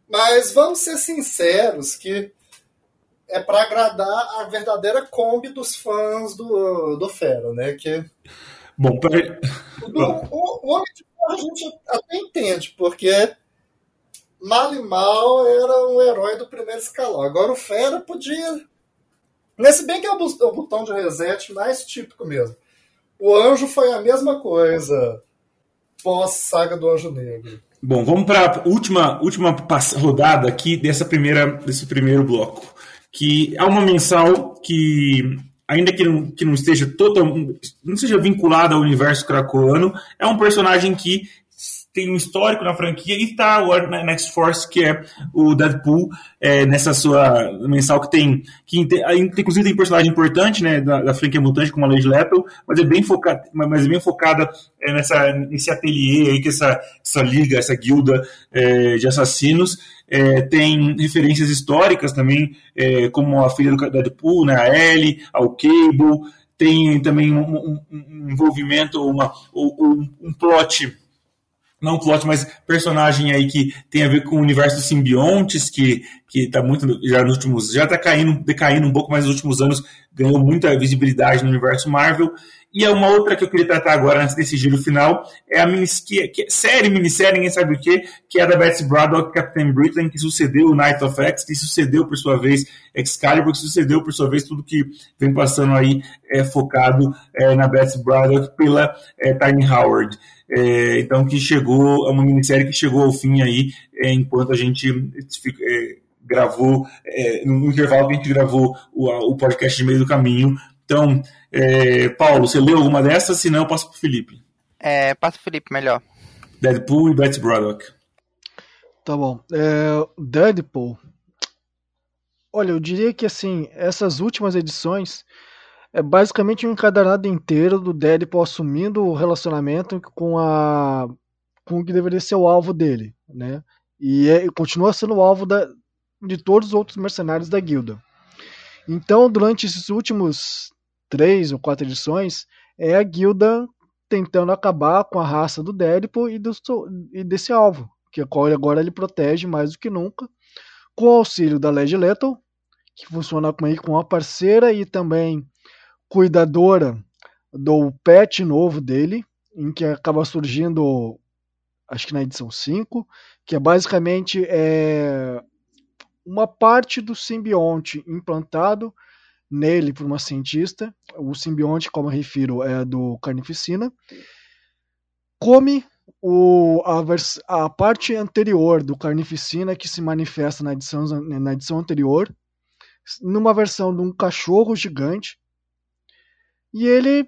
Speaker 2: Mas vamos ser sinceros que é para agradar a verdadeira Kombi dos fãs do, do Fero, né? Que...
Speaker 1: Bom, peraí.
Speaker 2: O, o, o Homem de Ferro a gente até entende, porque mal e mal era um herói do primeiro escalão. Agora o Fera podia. Nesse bem que é o, botão de reset mais típico mesmo. O anjo foi a mesma coisa pós-saga do Anjo Negro.
Speaker 1: Bom, vamos para a última, última rodada aqui dessa primeira, desse primeiro bloco. Que é uma mensal que, ainda que não, que não esteja total, não seja vinculada ao universo cracoano, é um personagem que tem um histórico na franquia e agora na Next Force, que é o Deadpool, é, nessa sua mensal que tem, que inclusive tem personagem importante, né, da, da franquia mutante, como a Lady Lepel, mas é bem focada, mas é bem focada é, nessa, nesse ateliê aí, que essa, essa liga, essa guilda é, de assassinos, é, tem referências históricas também, é, como a filha do Deadpool, né, a Ellie, ao Cable, tem também um, um, um envolvimento, uma, um, um plot não plot, mas personagem aí que tem a ver com o universo dos simbiontes, que, que tá muito, já nos últimos, já tá caindo, decaindo um pouco, mas nos últimos anos ganhou muita visibilidade no universo Marvel. E a uma outra que eu queria tratar agora, antes desse giro final, é a minis, que, que, série, minissérie, ninguém sabe o que, que é da Betsy Braddock, Captain Britain, que sucedeu o Night of X, que sucedeu, por sua vez, Excalibur, que sucedeu, por sua vez, tudo que vem passando aí é focado é, na Betsy Braddock pela é, Tiny Howard. É, então, que chegou, é uma minissérie que chegou ao fim aí, é, enquanto a gente é, gravou, é, no intervalo que a gente gravou o, o podcast de meio do caminho. Então, é, Paulo, você leu alguma dessas? Se não, eu passo para o Felipe.
Speaker 3: É, passa o Felipe, melhor.
Speaker 1: Deadpool e Betsy Braddock.
Speaker 4: Tá bom. É, Deadpool. Olha, eu diria que assim, essas últimas edições é basicamente um encadernado inteiro do Deadpool assumindo o relacionamento com a com o que deveria ser o alvo dele, né? E, é, continua sendo o alvo da, de todos os outros mercenários da guilda. Então, durante esses últimos três ou quatro edições, é a guilda tentando acabar com a raça do Dédipo e, do, e desse alvo, que agora ele protege mais do que nunca, com o auxílio da Lady Lethal, que funciona meio com uma parceira e também cuidadora do pet novo dele, em que acaba surgindo, acho que na edição 5, que é basicamente é, uma parte do simbionte implantado nele por uma cientista. O simbionte, como eu refiro, é do Carnificina. Come o, a, a, parte anterior do Carnificina que se manifesta na edição, na edição anterior, numa versão de um cachorro gigante. E ele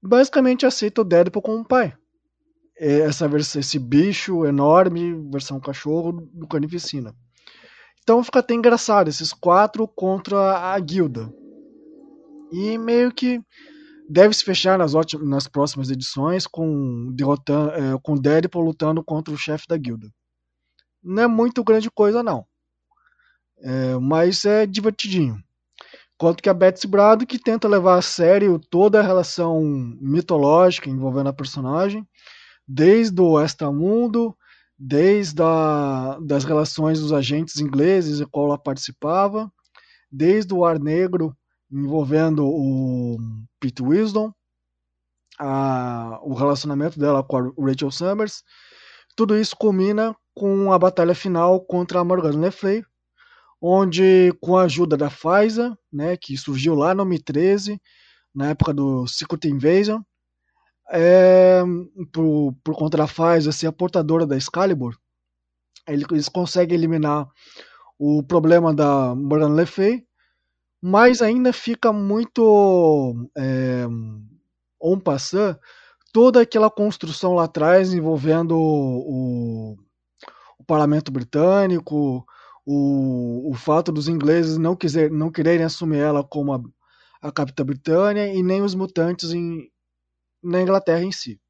Speaker 4: basicamente aceita o Deadpool como pai. É essa versão, esse bicho enorme, versão cachorro do Carnificina. Então fica até engraçado esses quatro contra a guilda. E meio que deve se fechar nas, nas próximas edições com derrotando, é, com Deadpool lutando contra o chefe da guilda. Não é muito grande coisa não, é, mas é divertidinho. Quanto que a Betsy Braddock tenta levar a sério toda a relação mitológica envolvendo a personagem, desde o extramundo, desde a, das relações dos agentes ingleses em qual ela participava, desde o Ar Negro envolvendo o Pete Wisdom, a, o relacionamento dela com a Rachel Summers. Tudo isso culmina com a batalha final contra a Morgana Le Fay, onde com a ajuda da Pfizer, né, que surgiu lá no Mi-13, na época do Secret Invasion, é, por, por conta da Pfizer ser a portadora da Excalibur, eles conseguem eliminar o problema da Morgan Le Fay mas ainda fica muito é, on passant toda aquela construção lá atrás envolvendo o, o parlamento britânico, o, o fato dos ingleses não, quiser, não quererem assumir ela como a, a capitã Britânia e nem os mutantes em, na Inglaterra em si.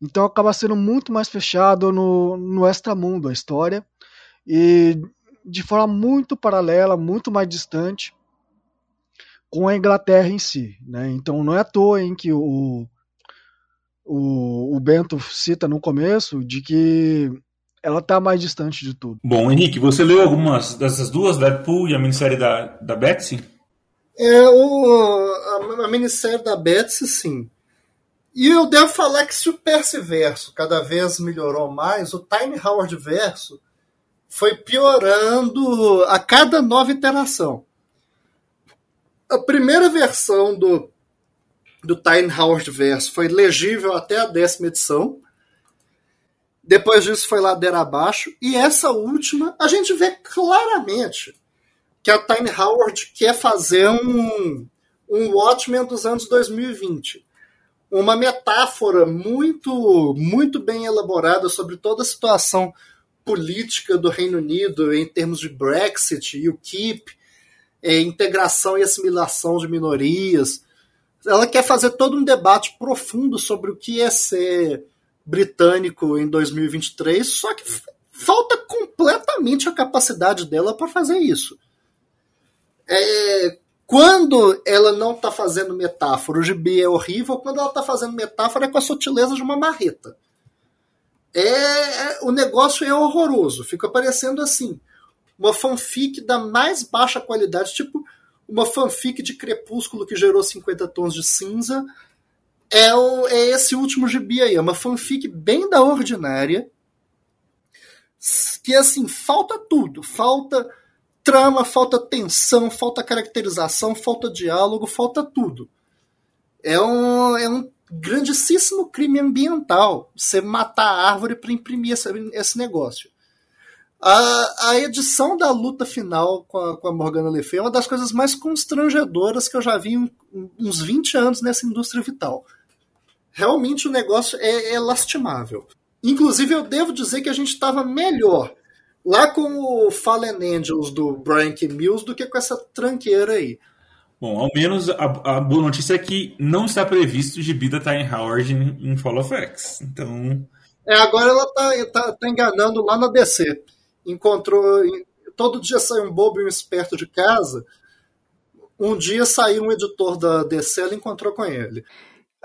Speaker 4: Então acaba sendo muito mais fechado no, no extramundo a história e de forma muito paralela, muito mais distante com a Inglaterra em si. Né? Então não é à toa em que o, o, o Bento cita no começo de que ela está mais distante de tudo.
Speaker 1: Bom, Henrique, você leu algumas dessas duas, Deadpool e a minissérie da, da Betsy?
Speaker 2: É, o, a, a minissérie da Betsy, sim. E eu devo falar que se o Percy Verso cada vez melhorou mais, o Time Howard Verso foi piorando a cada nova iteração a primeira versão do, do Time Howard Verso foi legível até a décima edição. Depois disso foi ladeira abaixo. E essa última, a gente vê claramente que a Time Howard quer fazer um, um Watchmen dos anos 2020. Uma metáfora muito, muito bem elaborada sobre toda a situação política do Reino Unido em termos de Brexit e o Keep é, integração e assimilação de minorias. Ela quer fazer todo um debate profundo sobre o que é ser britânico em 2023, só que falta completamente a capacidade dela para fazer isso. É, quando ela não está fazendo metáfora, o gibi é horrível, quando ela está fazendo metáfora é com a sutileza de uma marreta. É, é, o negócio é horroroso, fica parecendo assim uma fanfic da mais baixa qualidade, tipo uma fanfic de Crepúsculo que gerou 50 tons de cinza. É, o, é esse último gibi aí, é uma fanfic bem da ordinária. Que assim, falta tudo. Falta trama, falta tensão, falta caracterização, falta diálogo, falta tudo. É um, é um grandíssimo crime ambiental você matar a árvore para imprimir esse, esse negócio. A, a edição da luta final com a, com a Morgana Le Fay é uma das coisas mais constrangedoras que eu já vi em uns 20 anos nessa indústria vital. Realmente o negócio é, é lastimável. Inclusive, eu devo dizer que a gente estava melhor lá com o Fallen Angels do Brian K. Mills do que com essa tranqueira aí.
Speaker 1: Bom, ao menos a, a boa notícia é que não está previsto de da Time Howard em, em Fall of X. Então.
Speaker 2: É, agora ela tá, tá, tá enganando lá na DC encontrou. Todo dia sai um bobo e um esperto de casa. Um dia saiu um editor da DC, ela encontrou com ele.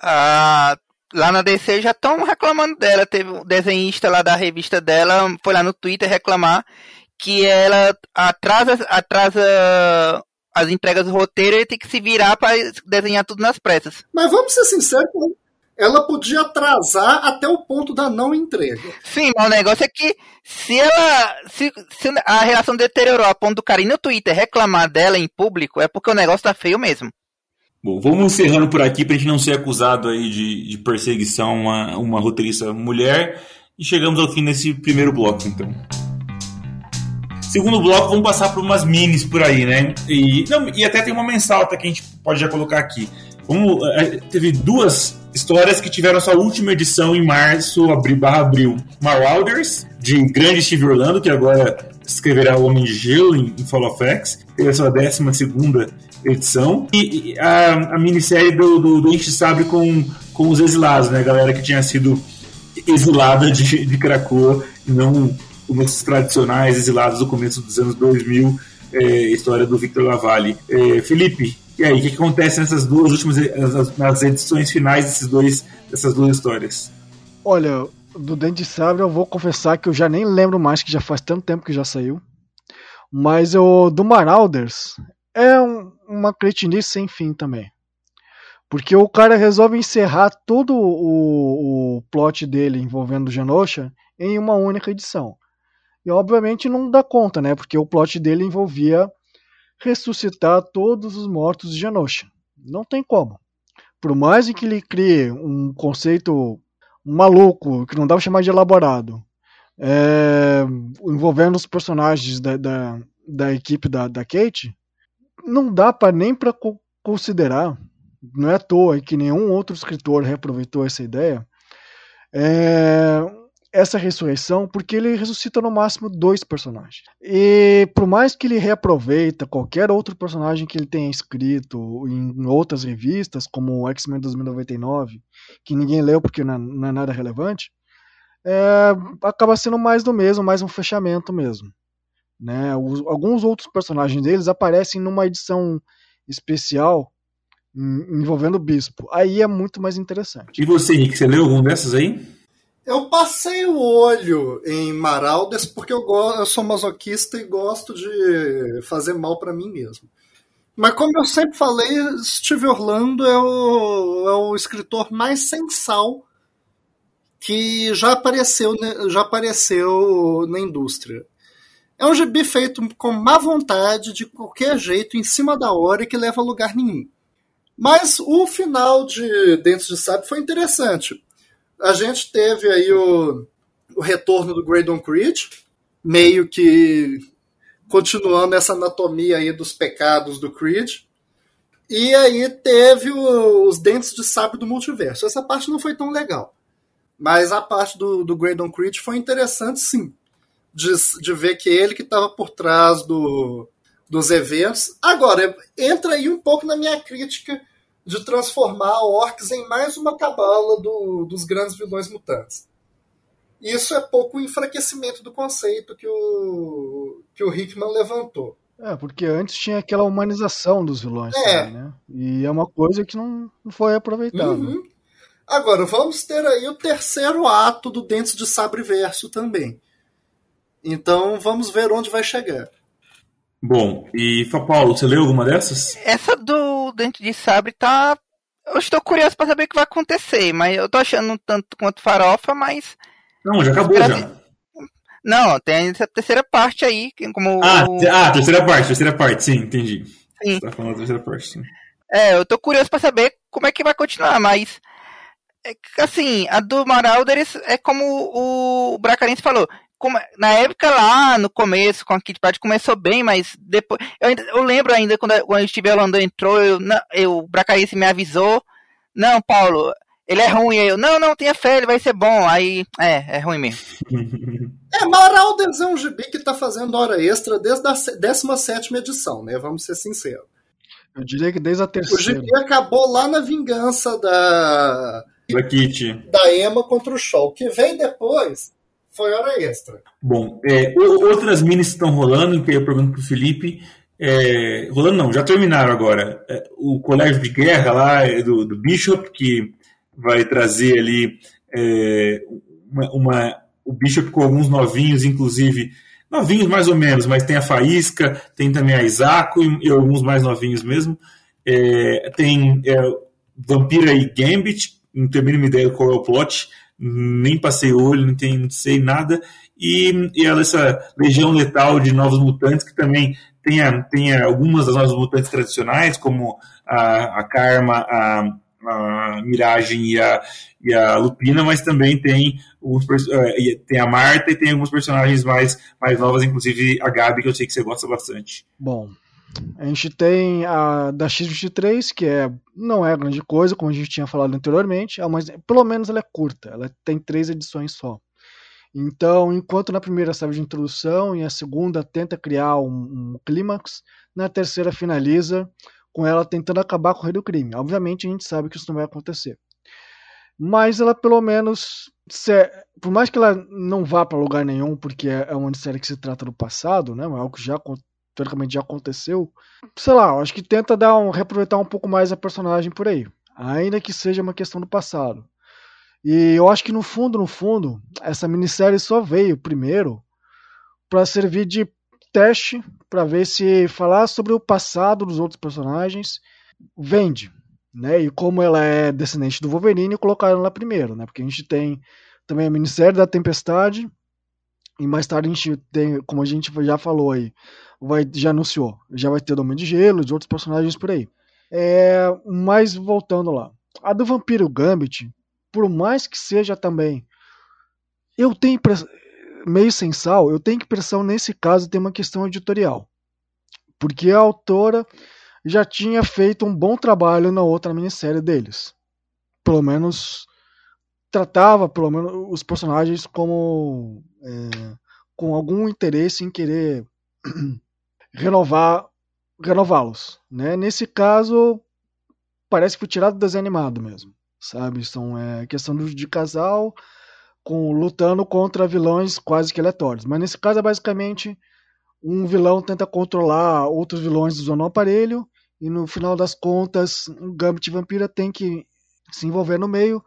Speaker 3: Ah, lá na DC já estão reclamando dela. Teve um desenhista lá da revista dela, foi lá no Twitter reclamar que ela atrasa, atrasa as entregas do roteiro e tem que se virar para desenhar tudo nas pressas.
Speaker 2: Mas vamos ser sinceros, ela podia atrasar até o ponto da não entrega.
Speaker 3: Sim, mas o negócio é que se ela. Se, se a relação deteriorou a ponto do cara ir no Twitter reclamar dela em público, é porque o negócio tá feio mesmo.
Speaker 1: Bom, vamos encerrando por aqui pra gente não ser acusado aí de, de perseguição a uma, uma roteirista mulher. E chegamos ao fim desse primeiro bloco, então. Segundo bloco, vamos passar por umas minis por aí, né? E, não, e até tem uma mensal até que a gente pode já colocar aqui. É, teve duas histórias que tiveram sua última edição em março, abril, barra abril. Marauders, de grande Steve Orlando, que agora escreverá O Homem de Gelo em, em Fall of X, teve a sua 12 segunda edição, e, a, a, minissérie do, do, do Enche Sabre com, com os exilados, né, a galera que tinha sido exilada de, de Krakoa, e não os tradicionais exilados do começo dos anos 2000, é, história do Victor Lavalle. É, Felipe, e aí, o que, acontece nessas duas últimas nas edições finais desses dois, dessas duas histórias?
Speaker 4: Olha, do Dente de Sabre eu vou confessar que eu já nem lembro mais, que já faz tanto tempo que já saiu. Mas o do Marauders é um, uma cretinice sem fim também. Porque o cara resolve encerrar todo o, o plot dele envolvendo o Genosha em uma única edição. E obviamente não dá conta, né? Porque o plot dele envolvia ressuscitar todos os mortos de Genosha. Não tem como. Por mais que ele crie um conceito maluco, que não dá pra chamar de elaborado, é, envolvendo os personagens da, da, da equipe da, da, Kate, não dá para nem para co considerar, não é à toa que nenhum outro escritor reaproveitou essa ideia, é, essa ressurreição porque ele ressuscita no máximo dois personagens. E por mais que ele reaproveita qualquer outro personagem que ele tenha escrito em outras revistas, como o X-Men 2099, que ninguém leu porque não é, não é nada relevante, é, acaba sendo mais do mesmo, mais um fechamento mesmo. Né? Os, alguns outros personagens deles aparecem numa edição especial envolvendo o bispo. Aí é muito mais interessante.
Speaker 1: E você, Henrique, você leu algum dessas aí?
Speaker 2: Eu passei o olho em Maraldes porque eu, eu sou masoquista e gosto de fazer mal para mim mesmo. Mas como eu sempre falei, Steve Orlando é o, é o escritor mais sensal que já apareceu, já apareceu na indústria. É um gibi feito com má vontade, de qualquer jeito, em cima da hora e que leva a lugar nenhum. Mas o final de Dentes de Sabe foi interessante a gente teve aí o, o retorno do Graydon Creed, meio que continuando essa anatomia aí dos pecados do Creed. E aí teve o, os dentes de sábio do multiverso. Essa parte não foi tão legal. Mas a parte do, do Graydon Creed foi interessante, sim. De, de ver que ele que estava por trás do, dos eventos. Agora, entra aí um pouco na minha crítica de transformar orcs em mais uma cabala do, dos grandes vilões mutantes. Isso é pouco enfraquecimento do conceito que o, que o Hickman levantou.
Speaker 4: É, porque antes tinha aquela humanização dos vilões, é. Também, né? E é uma coisa que não, foi aproveitada. Uhum.
Speaker 2: Agora, vamos ter aí o terceiro ato do Dentes de Sabre Verso também. Então, vamos ver onde vai chegar.
Speaker 1: Bom, e Paulo, você leu alguma dessas?
Speaker 3: Essa do Dente de Sabre tá. Eu estou curioso para saber o que vai acontecer, mas eu tô achando um tanto quanto farofa, mas.
Speaker 1: Não, já acabou já.
Speaker 3: Não, tem essa terceira parte aí, como.
Speaker 1: Ah, o... ah, terceira parte, terceira parte, sim, entendi. Sim. Você tá falando da terceira parte, sim.
Speaker 3: É, eu tô curioso para saber como é que vai continuar, mas. É, assim, a do Marauderes é como o Bracarense falou na época lá, no começo, com a Kit Party começou bem, mas depois. Eu, eu lembro ainda quando, quando o Steve Orlando entrou, eu, não, eu, o Bracarense me avisou. Não, Paulo, ele é ruim. Eu, não, não, tenha fé, ele vai ser bom. Aí, é, é ruim mesmo.
Speaker 2: É, Maralders é um gibi que tá fazendo hora extra desde a 17 edição, né? Vamos ser sinceros.
Speaker 4: Eu diria que desde a terceira.
Speaker 2: O gibi acabou lá na vingança da.
Speaker 1: Da Kit.
Speaker 2: Da Emma contra o Shaw. O que vem depois foi hora extra.
Speaker 1: Bom, é, outras minis estão rolando, que eu pergunto pro Felipe, é, rolando não, já terminaram agora. É, o colégio de guerra lá é do, do Bishop, que vai trazer ali é, uma, uma, o Bishop com alguns novinhos, inclusive, novinhos mais ou menos, mas tem a Faísca, tem também a Isaco e, e alguns mais novinhos mesmo. É, tem Vampira e Gambit, não tenho a mínima ideia qual é o plot, nem passei olho, não, tem, não sei nada. E, e ela, essa legião letal de novos mutantes, que também tem, tem algumas das novas mutantes tradicionais, como a, a Karma, a, a Miragem e a, e a Lupina, mas também tem, alguns, é, tem a Marta e tem alguns personagens mais, mais novas, inclusive a Gabi, que eu sei que você gosta bastante.
Speaker 4: Bom, a gente tem a da X23, que é, não é grande coisa, como a gente tinha falado anteriormente, é mas pelo menos ela é curta, ela tem três edições só. Então, enquanto na primeira serve de introdução e a segunda tenta criar um, um clímax, na terceira finaliza com ela tentando acabar com o rei do crime. Obviamente a gente sabe que isso não vai acontecer. Mas ela pelo menos, se, por mais que ela não vá para lugar nenhum, porque é, é uma série que se trata do passado, né, é algo que já teoricamente já aconteceu, sei lá, acho que tenta dar um, reaproveitar um pouco mais a personagem por aí, ainda que seja uma questão do passado. E eu acho que no fundo, no fundo, essa minissérie só veio primeiro para servir de teste para ver se falar sobre o passado dos outros personagens vende, né? E como ela é descendente do Wolverine, colocaram lá primeiro, né? Porque a gente tem também a minissérie da Tempestade e mais tarde a gente tem, como a gente já falou aí, vai, já anunciou, já vai ter Domínio de Gelo, de outros personagens por aí. É, mas voltando lá, a do Vampiro Gambit, por mais que seja também, eu tenho meio sem sal, eu tenho impressão nesse caso tem uma questão editorial, porque a autora já tinha feito um bom trabalho na outra minissérie deles, pelo menos tratava pelo menos os personagens como é, com algum interesse em querer renovar renová-los, né? Nesse caso parece que foi tirado do desenho animado mesmo, sabe? São é, questão de casal com lutando contra vilões quase que aleatórios, mas nesse caso é basicamente um vilão tenta controlar outros vilões usando um aparelho e no final das contas um Gambit Vampira tem que se envolver no meio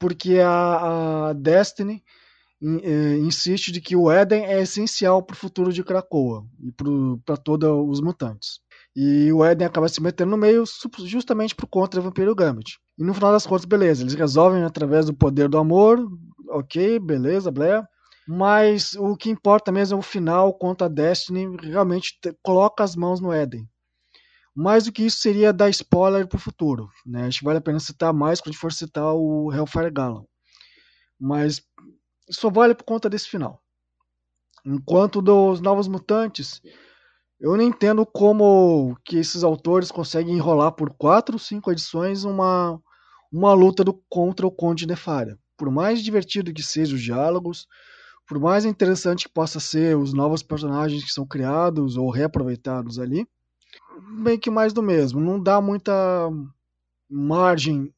Speaker 4: porque a, a Destiny é, insiste de que o Éden é essencial para o futuro de Krakoa e para todos os mutantes. E o Éden acaba se metendo no meio justamente por conta do Vampiro Gambit. E no final das contas, beleza, eles resolvem através do poder do amor, ok, beleza, blé. Mas o que importa mesmo é o final, quanto a Destiny realmente coloca as mãos no Éden. Mais do que isso seria dar spoiler para o futuro. Né? Acho que vale a pena citar mais quando for citar o Hellfire Gallon. Mas só vale por conta desse final. Enquanto dos Novos Mutantes, eu não entendo como que esses autores conseguem enrolar por quatro, cinco edições uma, uma luta do, contra o Conde Nefária. Por mais divertido que sejam os diálogos, por mais interessante que possa ser os novos personagens que são criados ou reaproveitados ali, bem que mais do mesmo. Não dá muita margem,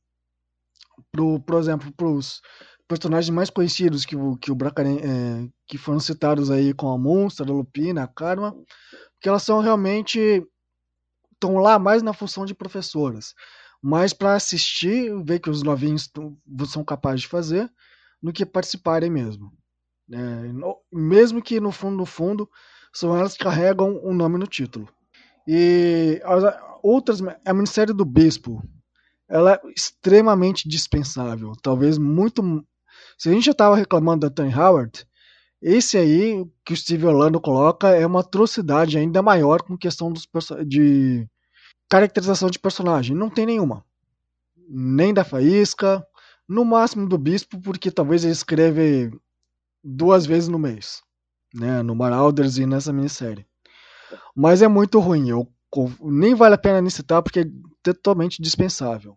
Speaker 4: pro, por exemplo, para os personagens mais conhecidos que, o, que o Bracaren, é, que foram citados aí com a Monster, a Lupina, a Karma, que elas são realmente estão lá mais na função de professoras, mais para assistir, ver que os novinhos são capazes de fazer, do que participarem mesmo. É, no, mesmo que no fundo, no fundo, são elas que carregam o um nome no título. E as outras, a Ministério do Bispo, ela é extremamente dispensável, talvez muito se a gente já estava reclamando da Tony Howard, esse aí que o Steve Orlando coloca é uma atrocidade ainda maior com questão dos de caracterização de personagem. Não tem nenhuma. Nem da Faísca, no máximo do Bispo, porque talvez ele escreve duas vezes no mês, né, no Marauders e nessa minissérie. Mas é muito ruim, eu nem vale a pena citar porque é totalmente dispensável.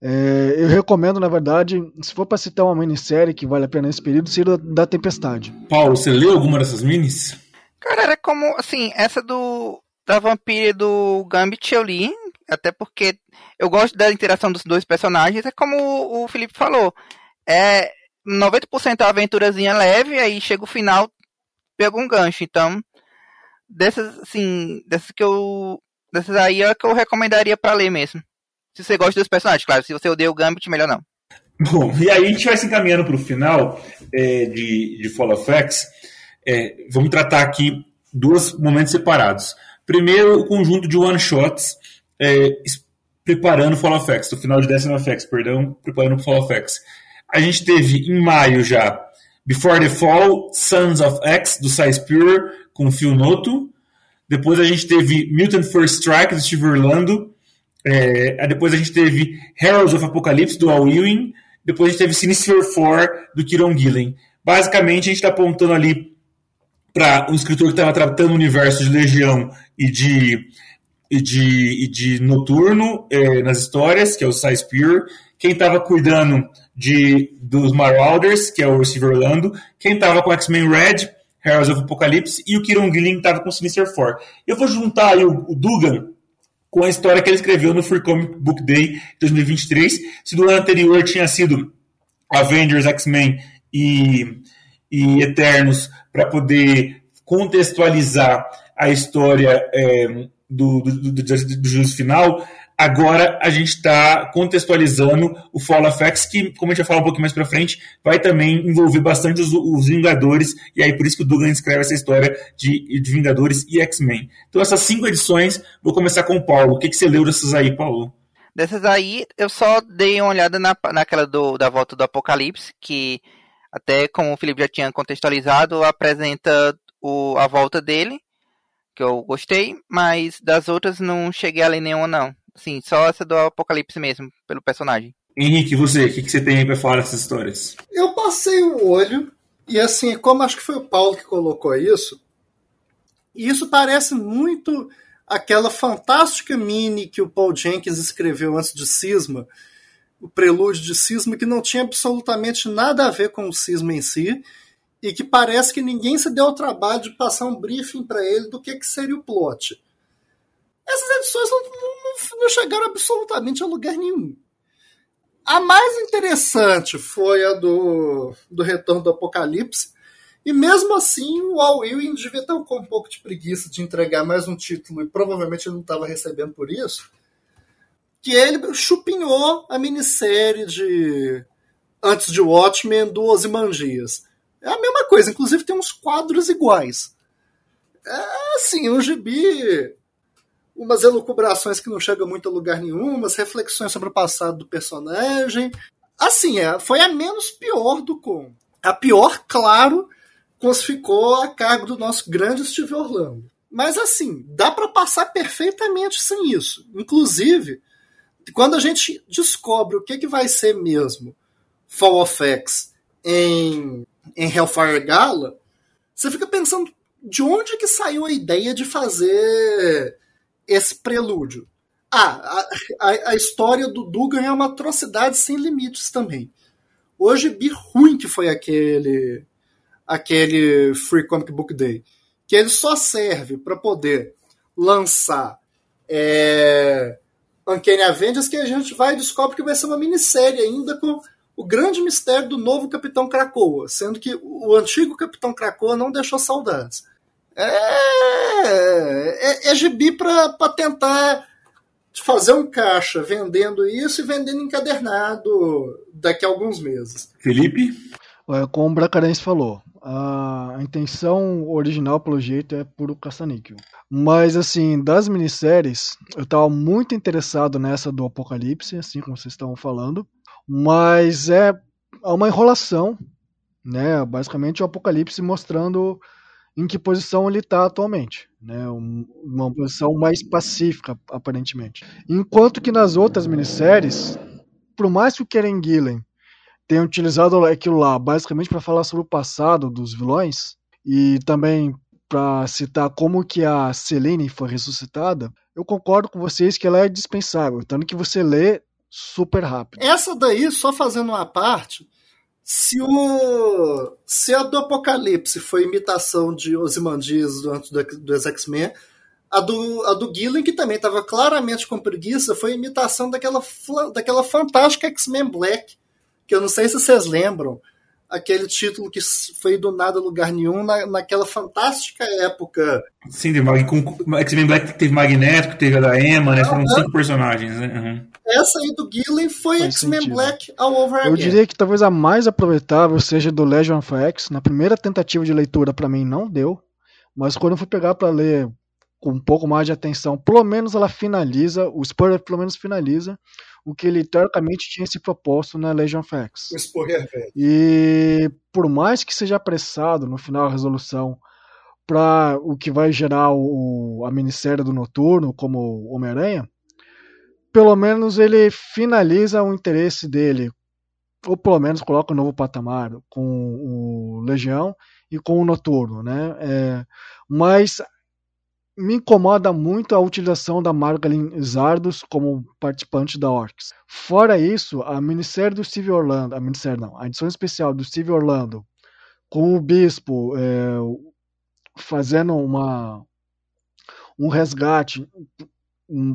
Speaker 4: É, eu recomendo, na verdade, se for para citar uma minissérie que vale a pena nesse período, seria da Tempestade.
Speaker 1: Paulo, você leu alguma dessas minis?
Speaker 3: Cara, era como, assim, essa do da Vampira do Gambit eu li, até porque eu gosto da interação dos dois personagens, é como o Felipe falou, é 90% a aventurazinha leve, aí chega o final, pega um gancho, então dessas, assim, dessas que eu. Dessas aí é que eu recomendaria para ler mesmo. Se você gosta dos personagens, claro. Se você odeia o Gambit, melhor não.
Speaker 1: Bom, e aí a gente vai se encaminhando para o final é, de, de Fall of X. É, vamos tratar aqui dois momentos separados. Primeiro, o conjunto de one-shots é, preparando Fall of X, do final de Decima FX, perdão, preparando Fall of X. A gente teve em maio já Before the Fall, Sons of X, do Size Pure, com Phil Noto. Depois a gente teve Mutant First Strike, do Steve Orlando. É, depois a gente teve Heralds of Apocalypse, do Al Ewing. Depois a gente teve Sinister Four, do Kieron Gillen. Basicamente, a gente está apontando ali para um escritor que estava tratando o universo de Legião e de, e de, e de Noturno é, nas histórias, que é o Size Pure. Quem estava cuidando de, dos Marauders, que é o Receiver Orlando. Quem estava com X-Men Red, Heroes of Apocalypse. E o Kieron Gillen estava com Sinister Four. Eu vou juntar aí o, o Dugan com a história que ele escreveu no Free Comic Book Day 2023. Se do ano anterior tinha sido Avengers, X-Men e, e Eternos, para poder contextualizar a história é, do, do, do, do juízo final, agora a gente está contextualizando o Fall of X, que, como a gente vai falar um pouquinho mais para frente, vai também envolver bastante os, os, Vingadores, e aí por isso que o Dugan escreve essa história de, de Vingadores e X-Men. Então essas cinco edições, vou começar com o Paulo. O que, que você leu dessas aí, Paulo?
Speaker 3: Dessas aí, eu só dei uma olhada na, naquela do, da volta do Apocalipse, que até como o Felipe já tinha contextualizado, apresenta o, a volta dele, que eu gostei, mas das outras não cheguei a ler nenhuma não. Sim, só essa do Apocalipse mesmo, pelo personagem.
Speaker 1: Henrique, você, o que, que você tem aí pra falar dessas histórias?
Speaker 2: Eu passei o olho, e assim, como acho que foi o Paulo que colocou isso, e isso parece muito aquela fantástica mini que o Paul Jenkins escreveu antes de Cisma, o prelúdio de Cisma, que não tinha absolutamente nada a ver com o Cisma em si, e que parece que ninguém se deu ao trabalho de passar um briefing para ele do que, que seria o plot. Essas edições não, não, não chegaram absolutamente a lugar nenhum. A mais interessante foi a do, do Retorno do Apocalipse, e mesmo assim o Al Ewing devia ter com um pouco de preguiça de entregar mais um título, e provavelmente ele não estava recebendo por isso, que ele chupinhou a minissérie de antes de Watchmen do Ozymandias. É a mesma coisa, inclusive tem uns quadros iguais. É assim, um gibi umas elucubrações que não chegam muito a lugar nenhum, umas reflexões sobre o passado do personagem. Assim, é, foi a menos pior do com. A pior, claro, ficou a cargo do nosso grande Steve Orlando. Mas assim, dá para passar perfeitamente sem isso. Inclusive, quando a gente descobre o que, que vai ser mesmo Fall of X em, em Hellfire Gala, você fica pensando de onde que saiu a ideia de fazer esse prelúdio. Ah, a, a, a, história do Dugan é uma atrocidade sem limites também. Hoje, bi ruim que foi aquele aquele Free Comic Book Day, que ele só serve para poder lançar é, Uncanny Avengers, que a gente vai e descobre que vai ser uma minissérie ainda com o grande mistério do novo Capitão Krakoa, sendo que o antigo Capitão Krakoa não deixou saudades. É, é, é gibi para tentar fazer um caixa vendendo isso e vendendo encadernado daqui a alguns meses.
Speaker 1: Felipe?
Speaker 4: Como o Bracarense falou, a intenção original, pelo jeito, é puro caça-níquel. Mas, assim, das minisséries, eu estava muito interessado nessa do Apocalipse, assim como vocês estavam falando. Mas é uma enrolação, né? Basicamente, o Apocalipse mostrando em que posição ele está atualmente. Né? Uma posição mais pacífica, aparentemente. Enquanto que nas outras minisséries, por mais que o Karen Gillen tenha utilizado aquilo lá basicamente para falar sobre o passado dos vilões e também para citar como que a Selene foi ressuscitada, eu concordo com vocês que ela é dispensável, tanto que você lê super rápido.
Speaker 2: Essa daí, só fazendo uma parte, se, o, se a do Apocalipse foi imitação de Ozymandias do, do, dos X-Men, a do, a do Gillen, que também estava claramente com preguiça, foi imitação daquela, daquela fantástica X-Men Black, que eu não sei se vocês lembram, aquele título que foi do nada lugar nenhum na, naquela fantástica época.
Speaker 1: Sim, com X-Men Black teve Magneto, teve a da Emma, né? Foram cinco personagens, né? Uhum.
Speaker 2: Essa aí do Gillen foi X-Men Black all over
Speaker 4: Eu diria que talvez a mais aproveitável seja do Legion of X. Na primeira tentativa de leitura, para mim, não deu. Mas quando eu fui pegar para ler com um pouco mais de atenção, pelo menos ela finaliza, o Spurrier pelo menos finaliza o que ele teoricamente tinha se proposto na Legion of X. E por mais que seja apressado no final a resolução para o que vai gerar o, a minissérie do Noturno como Homem-Aranha, pelo menos ele finaliza o interesse dele, ou pelo menos coloca um novo patamar com o Legião e com o Noturno, né? É, mas me incomoda muito a utilização da Margalin Zardos como participante da Orcs. Fora isso, a minissérie do Steve Orlando, a minissérie não, a edição especial do Steve Orlando, com o Bispo é, fazendo uma um resgate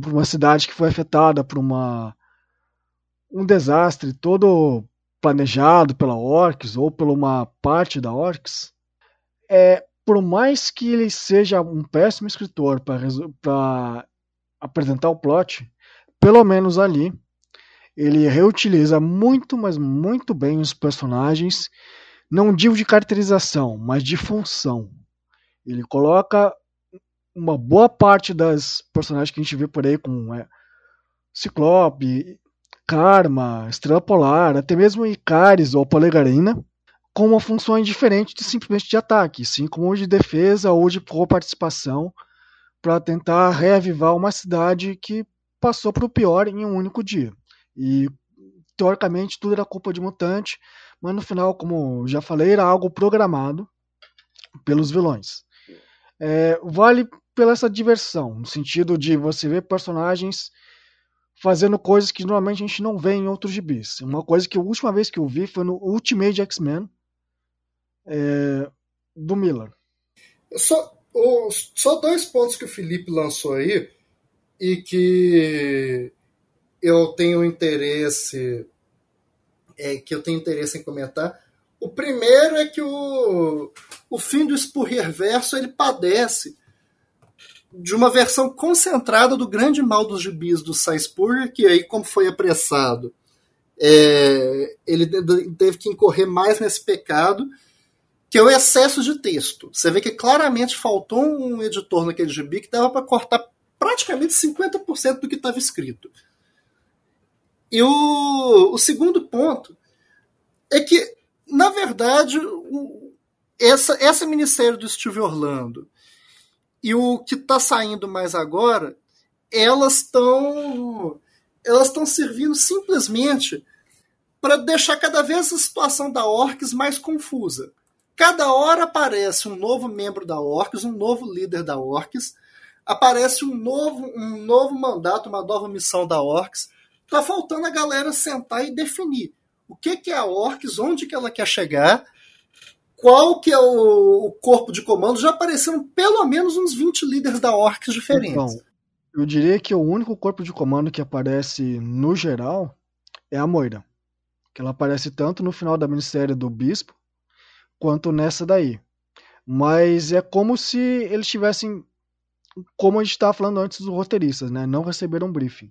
Speaker 4: para uma cidade que foi afetada por uma um desastre todo planejado pela Orcs ou por uma parte da Orcs, é, por mais que ele seja um péssimo escritor para apresentar o plot, pelo menos ali ele reutiliza muito, mas muito bem os personagens, não digo de caracterização, mas de função. Ele coloca uma boa parte das personagens que a gente vê por aí, como é, Ciclope, Karma, Estrela Polar, até mesmo Icaris ou Polegarina, com uma função diferente de simplesmente de ataque, sim como de defesa ou de co-participação para tentar reavivar uma cidade que passou para o pior em um único dia. E teoricamente tudo era culpa de mutante, mas no final, como já falei, era algo programado pelos vilões. É, vale pela essa diversão, no sentido de você ver personagens fazendo coisas que normalmente a gente não vê em outros gibis. Uma coisa que a última vez que eu vi foi no Ultimate X-Men é, do Miller.
Speaker 2: Só, só dois pontos que o Felipe lançou aí e que eu tenho interesse é, que eu tenho interesse em comentar. O primeiro é que o, o fim do Spurrier Verso ele padece de uma versão concentrada do grande mal dos gibis do Spurrier, que aí, como foi apressado, é, ele teve que incorrer mais nesse pecado, que é o excesso de texto. Você vê que claramente faltou um editor naquele gibi que dava para cortar praticamente 50% do que estava escrito. E o, o segundo ponto é que, na verdade, o, essa, essa minissérie do Steve Orlando e o que está saindo mais agora, elas estão elas estão servindo simplesmente para deixar cada vez a situação da Orcs mais confusa. Cada hora aparece um novo membro da Orcs, um novo líder da Orcs, aparece um novo, um novo mandato, uma nova missão da Orcs. Tá faltando a galera sentar e definir o que, que é a Orcs, onde que ela quer chegar qual que é o, o, corpo de comando, já apareceram pelo menos uns 20 líderes da Orcs diferentes. Então,
Speaker 4: eu diria que o único corpo de comando que aparece no geral é a Moira. Que ela aparece tanto no final da minissérie do Bispo, quanto nessa daí. Mas é como se eles tivessem, como a gente estava falando antes dos roteiristas, né? Não receberam um briefing.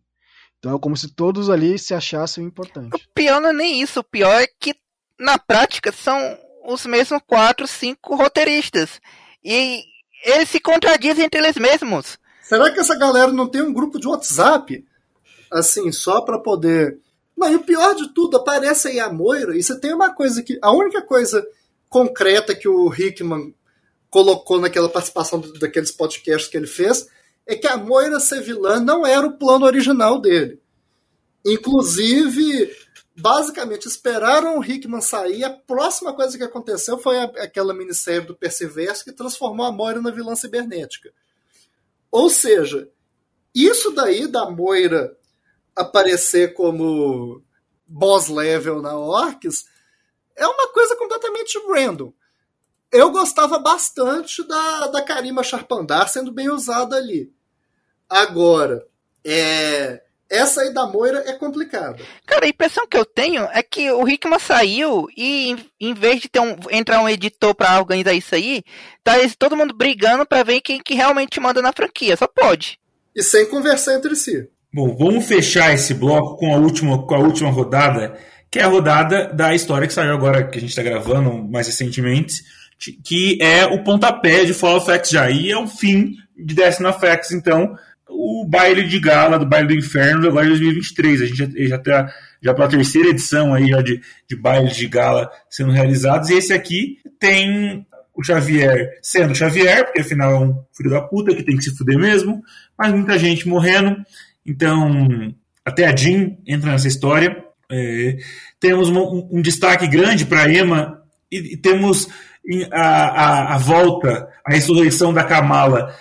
Speaker 4: Então é como se todos ali se achassem importantes.
Speaker 3: O pior não é nem isso, o pior é que na prática são os mesmos quatro, cinco roteiristas. E eles se contradizem entre eles mesmos.
Speaker 2: Será que essa galera não tem um grupo de WhatsApp? Assim, só para poder. Não, e o pior de tudo, aparece aí a Moira, e você tem uma coisa que. A única coisa concreta que o Hickman colocou naquela participação daqueles podcasts que ele fez é que a Moira ser vilã não era o plano original dele. Inclusive, basicamente esperaram o Hickman sair. A próxima coisa que aconteceu foi a, aquela minissérie do Perseverso que transformou a Moira na vilã cibernética. Ou seja, isso daí da Moira aparecer como boss level na Orcs é uma coisa completamente random. Eu gostava bastante da, da Karima Charpandar sendo bem usada ali. Agora, é, Essa aí da Moira é complicada.
Speaker 3: Cara, a impressão que eu tenho é que o Hickman saiu e em, em vez de ter um, entrar um editor para organizar isso aí, tá todo mundo brigando para ver quem que realmente manda na franquia. Só pode.
Speaker 2: E sem conversar entre si.
Speaker 1: Bom, vamos fechar esse bloco com a última, com a última rodada, que é a rodada da história que saiu agora, que a gente está gravando mais recentemente, que é o pontapé de Fall X já. E é o fim de of X, então o baile de gala do baile do inferno agora de 2023. A gente já, já tá já pela terceira edição aí já de, de bailes de gala sendo realizados. E esse aqui tem o Xavier sendo Xavier, porque afinal é um filho da puta que tem que se fuder mesmo, mas muita gente morrendo. Então, até a Jean entra nessa história. É, temos um, um, destaque grande para Emma e, e temos a, a, a, volta, a ressurreição da Kamala,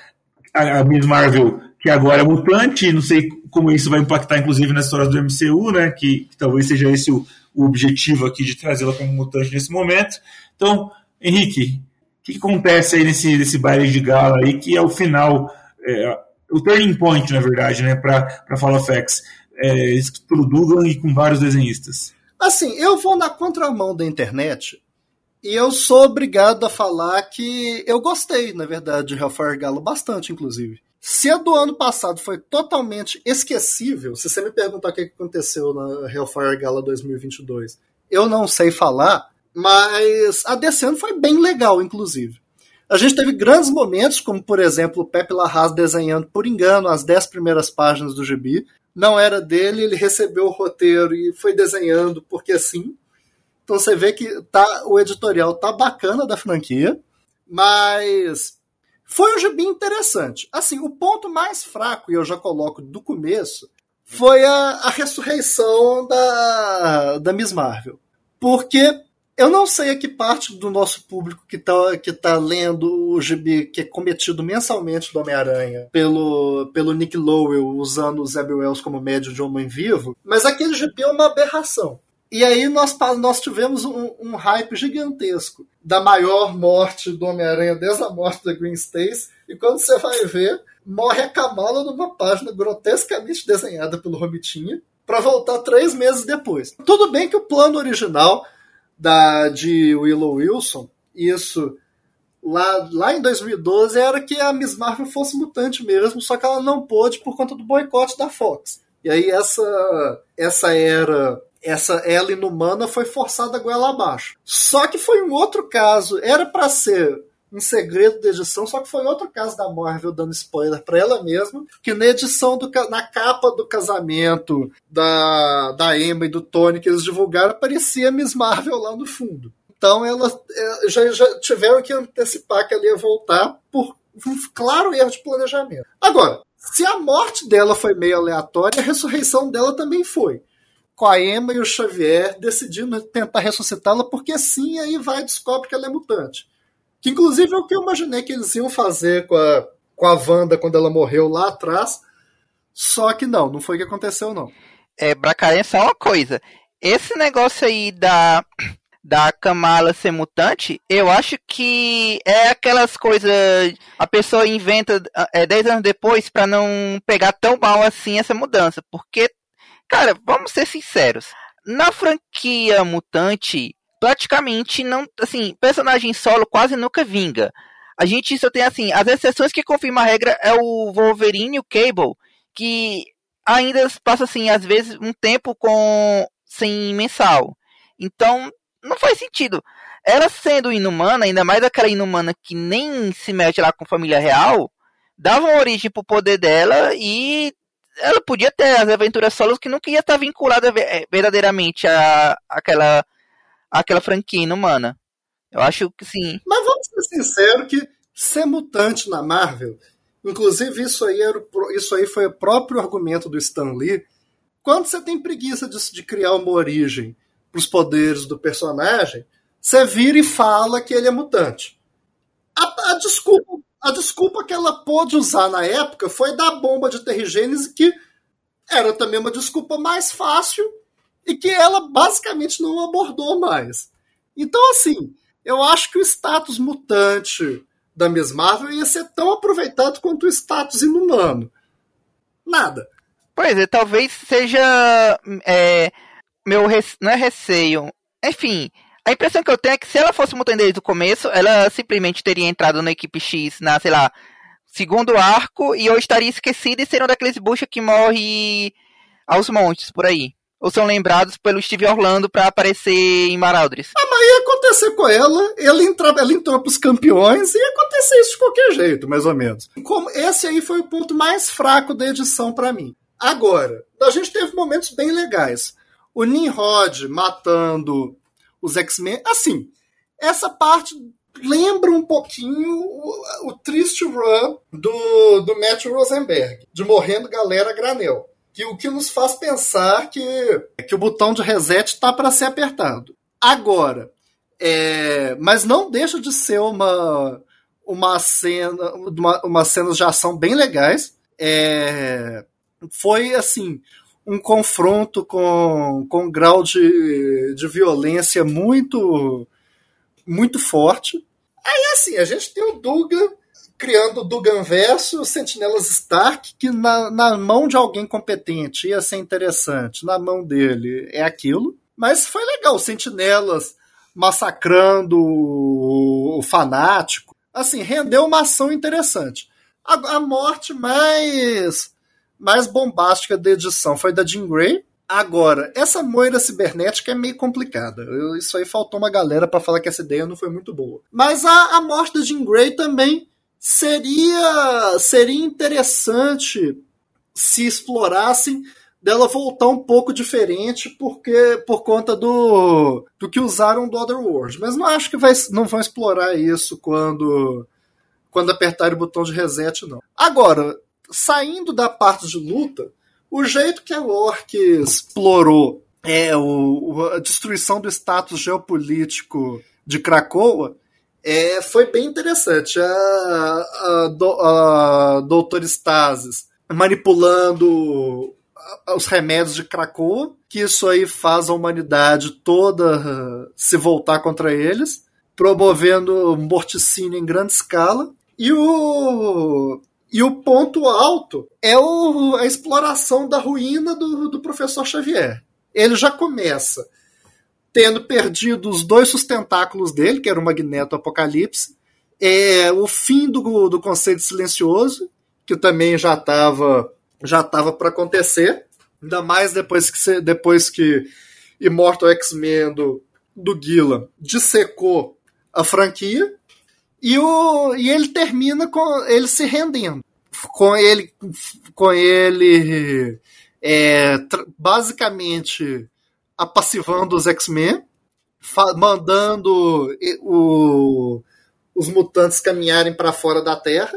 Speaker 1: a, a Miss Marvel que agora é mutante, não sei como isso vai impactar, inclusive, nas histórias do MCU, né? Que, que talvez seja esse o, o objetivo aqui de trazê-la como mutante nesse momento. Então, Henrique, o que, acontece aí nesse, nesse baile de gala aí, que é o final, é, o turning point, na verdade, né, para Fall of É, pelo Dugan e com vários desenhistas?
Speaker 2: Assim, eu vou na contramão da internet e eu sou obrigado a falar que eu gostei, na verdade, de Hellfire Gala, bastante, inclusive. Se a do ano passado foi totalmente esquecível, se você me perguntar o que aconteceu na Hellfire Gala 2022, eu não sei falar, mas a desse ano foi bem legal, inclusive. A gente teve grandes momentos, como por exemplo o Pepe Larraz desenhando por engano as dez primeiras páginas do gibi. Não era dele, ele recebeu o roteiro e foi desenhando porque sim. Então você vê que tá, o editorial tá bacana da franquia, mas foi um gibi interessante. Assim, o ponto mais fraco, e eu já coloco do começo, foi a, a ressurreição da, da Miss Marvel. Porque eu não sei a que parte do nosso público que está que tá lendo o gibi que é cometido mensalmente do Homem-Aranha pelo, pelo Nick Lowell usando o Zeb Wells como médio de homem vivo, mas aquele gibi é uma aberração. E aí nós, nós tivemos um, um hype gigantesco da maior morte do Homem-Aranha desde a morte da Green Stacy. E quando você vai ver, morre a Kamala numa página grotescamente desenhada pelo Romitinha para voltar três meses depois. Tudo bem que o plano original da de Willow Wilson, isso lá, lá em 2012, era que a Miss Marvel fosse mutante mesmo, só que ela não pôde por conta do boicote da Fox. E aí essa, essa era essa ela inumana foi forçada a goela abaixo. Só que foi um outro caso, era para ser um segredo da edição, só que foi outro caso da Marvel dando spoiler para ela mesma, que na edição do na capa do casamento da da Emma e do Tony que eles divulgaram aparecia Miss Marvel lá no fundo. Então ela é, já, já tiveram que antecipar que ela ia voltar por um claro erro de planejamento. Agora, se a morte dela foi meio aleatória, a ressurreição dela também foi com a Emma e o Xavier decidindo tentar ressuscitá-la, porque sim, aí vai e descobre que ela é mutante. Que inclusive é o que eu imaginei que eles iam fazer com a, com a Wanda quando ela morreu lá atrás. Só que não, não foi o que aconteceu, não.
Speaker 3: É, Bracarenha, só uma coisa. Esse negócio aí da, da Kamala ser mutante, eu acho que é aquelas coisas. A pessoa inventa é, 10 anos depois para não pegar tão mal assim essa mudança. Porque Cara, vamos ser sinceros. Na franquia Mutante, praticamente não. Assim, personagem solo quase nunca vinga. A gente só tem, assim, as exceções que confirmam a regra é o Wolverine e o Cable, que ainda passa, assim, às vezes, um tempo com sem mensal. Então, não faz sentido. Ela sendo inumana, ainda mais aquela inumana que nem se mete lá com família real, dava origem pro poder dela e ela podia ter as aventuras solos que nunca ia estar vinculada eh, verdadeiramente a aquela aquela franquia inumana. Eu acho que sim.
Speaker 2: Mas vamos ser sinceros que ser mutante na Marvel, inclusive isso aí, era, isso aí foi o próprio argumento do Stan Lee. Quando você tem preguiça de, de criar uma origem para os poderes do personagem, você vira e fala que ele é mutante. A, a desculpa a desculpa que ela pôde usar na época foi da bomba de terrigênese, que era também uma desculpa mais fácil e que ela basicamente não abordou mais. Então, assim, eu acho que o status mutante da Miss Marvel ia ser tão aproveitado quanto o status inumano. Nada.
Speaker 3: Pois é, talvez seja é, meu rece... não é receio. Enfim, a impressão que eu tenho é que se ela fosse mutante desde o começo, ela simplesmente teria entrado na equipe X na, sei lá, segundo arco e eu estaria esquecido e seria um daqueles bucha que morre aos montes por aí. Ou são lembrados pelo Steve Orlando para aparecer em Maraudris.
Speaker 2: Ah, mas ia acontecer com ela, ela, entra, ela entrou pros campeões e ia acontecer isso de qualquer jeito, mais ou menos. Como esse aí foi o ponto mais fraco da edição para mim. Agora, a gente teve momentos bem legais. O Nimrod matando os X-Men. Assim, essa parte lembra um pouquinho o, o triste run do, do Matt Rosenberg, de morrendo galera granel que o que nos faz pensar que, que o botão de reset está para ser apertado. Agora, é, mas não deixa de ser uma uma cena uma, uma cenas de ação bem legais. É, foi assim um confronto com, com um grau de, de violência muito muito forte. Aí assim, a gente tem o Duga criando Dugan verso Sentinelas Stark, que na, na mão de alguém competente ia ser interessante, na mão dele é aquilo. Mas foi legal, Sentinelas massacrando o, o fanático. Assim, rendeu uma ação interessante. A, a, morte mais, mais bombástica da edição foi da Jean Grey. Agora, essa moira cibernética é meio complicada. Eu, isso aí faltou uma galera para falar que essa ideia não foi muito boa. Mas a, a morte da Jean Grey também seria seria interessante se explorassem dela voltar um pouco diferente porque por conta do, do que usaram do Otherworld. Mas não acho que vai, não vão explorar isso quando quando apertarem o botão de reset, não. Agora, saindo da parte de luta, o jeito que a Orc explorou é o, a destruição do status geopolítico de Krakoa é, foi bem interessante. A, a, a, a Doutor Stasis manipulando os remédios de Krakoa, que isso aí faz a humanidade toda se voltar contra eles, promovendo morticínio em grande escala. E o, e o ponto alto é o, a exploração da ruína do, do professor Xavier. Ele já começa tendo perdido os dois sustentáculos dele, que era o Magneto Apocalipse, é, o fim do, do Conselho Silencioso, que também já estava já tava para acontecer, ainda mais depois que, depois que Immortal X-Men do, do dissecou a franquia, e, o, e ele termina com ele se rendendo, com ele, com ele é, basicamente apassivando os X-Men, mandando o, os mutantes caminharem para fora da Terra.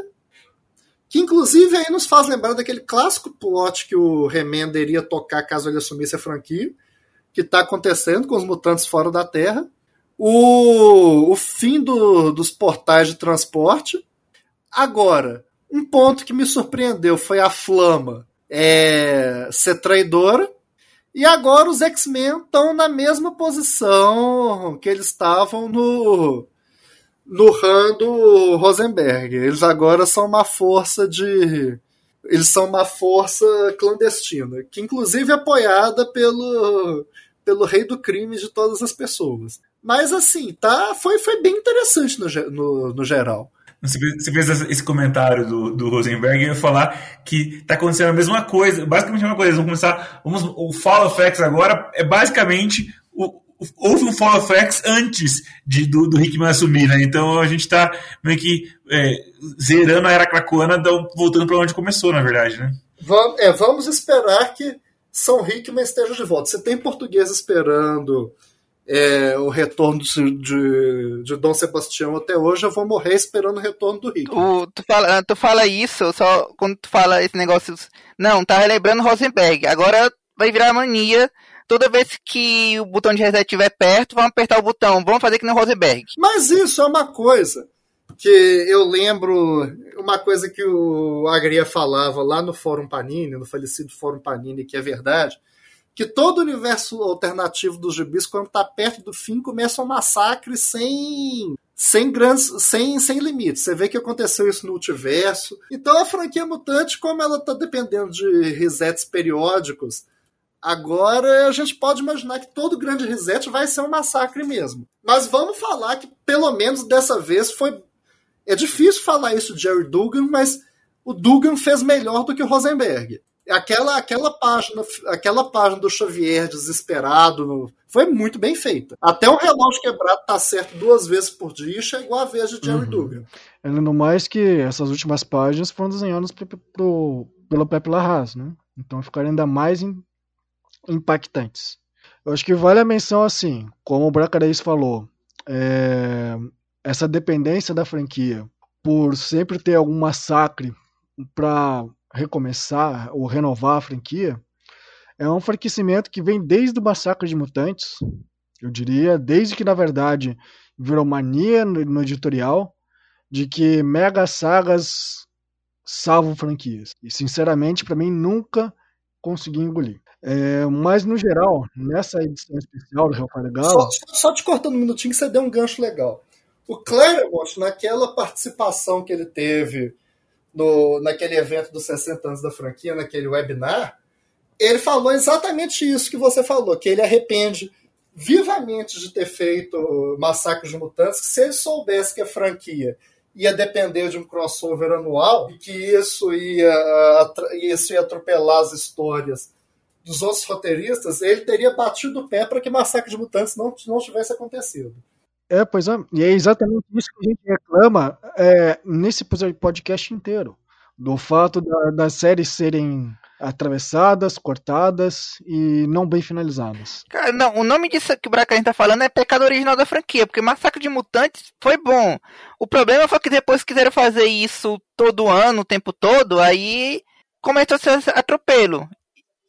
Speaker 2: Que inclusive aí nos faz lembrar daquele clássico plot que o Remender iria tocar caso ele assumisse a franquia, que está acontecendo com os mutantes fora da Terra. O, o fim do, dos portais de transporte. Agora, um ponto que me surpreendeu foi a Flama é, ser traidora e agora os X-Men estão na mesma posição que eles estavam no no run do Rosenberg. Eles agora são uma força de eles são uma força clandestina, que inclusive é apoiada pelo pelo rei do crime de todas as pessoas. Mas assim, tá, foi, foi bem interessante no, no, no geral.
Speaker 1: Você fez esse comentário do, do Rosenberg e eu ia falar que está acontecendo a mesma coisa, basicamente a mesma coisa. Vamos começar. Vamos, o Fall X agora é basicamente. O, houve um Fall X antes de, do, do Hickman assumir, né? Então a gente está meio que é, zerando a era cracoana, voltando para onde começou, na verdade, né?
Speaker 2: Vamos, é, vamos esperar que São Hickman esteja de volta. Você tem português esperando é, o retorno de, de, Dom Sebastião até hoje, eu vou morrer esperando o retorno do.
Speaker 3: O, tu, fala, tu fala isso, só quando tu fala esse negócio. Não, tá relembrando Rosenberg. Agora vai virar mania. Toda vez que o botão de reset estiver perto, vamos apertar o botão. Vamos fazer que no Rosenberg.
Speaker 2: Mas isso é uma coisa que eu lembro, uma coisa que o Agria falava lá no Fórum Panini, no falecido Fórum Panini, que é verdade que todo o universo alternativo dos gibis, quando está perto do fim, começa um massacre sem, sem grandes, sem, sem limites. Você vê que aconteceu isso no multiverso. Então a franquia mutante, como ela está dependendo de resets periódicos, agora a gente pode imaginar que todo grande reset vai ser um massacre mesmo. Mas vamos falar que pelo menos dessa vez foi. É difícil falar isso de Jerry Dugan, mas o Dugan fez melhor do que o Rosenberg. Aquela, aquela, página, aquela página do Xavier desesperado foi muito bem feita. Até o relógio quebrado tá certo duas vezes por dia chegou a vez de Jerry uhum. Dugan.
Speaker 4: Além mais que essas últimas páginas foram desenhadas pro, pro, pelo Pepe Larraz, né? Então ficaram ainda mais in, impactantes. Eu acho que vale a menção assim, como o Bracareis falou, é, essa dependência da franquia por sempre ter algum massacre para recomeçar ou renovar a franquia, é um enfraquecimento que vem desde o Massacre de Mutantes, eu diria, desde que na verdade virou mania no, editorial de que mega sagas salvam franquias. E sinceramente, para mim, nunca consegui engolir. É, mas no geral, nessa edição especial do Hellfire Gala.
Speaker 2: Só, só, te cortando um minutinho que você deu um gancho legal. O Claremont, naquela participação que ele teve no, naquele evento dos 60 anos da franquia, naquele webinar, ele falou exatamente isso que você falou, que ele arrepende vivamente de ter feito Massacre de Mutantes, que se ele soubesse que a franquia ia depender de um crossover anual e que isso ia, isso ia atropelar as histórias dos outros roteiristas, ele teria batido o pé para que Massacre de Mutantes não, não tivesse acontecido.
Speaker 4: É, pois é, e é exatamente isso que a gente reclama é, nesse podcast inteiro. Do fato da, das séries serem atravessadas, cortadas e não bem finalizadas.
Speaker 3: Cara, não, o nome disso que o Bracarin tá falando é pecado original da franquia, porque Massacre de Mutantes foi bom. O problema foi que depois quiseram fazer isso todo ano, o tempo todo, aí começou a ser atropelo.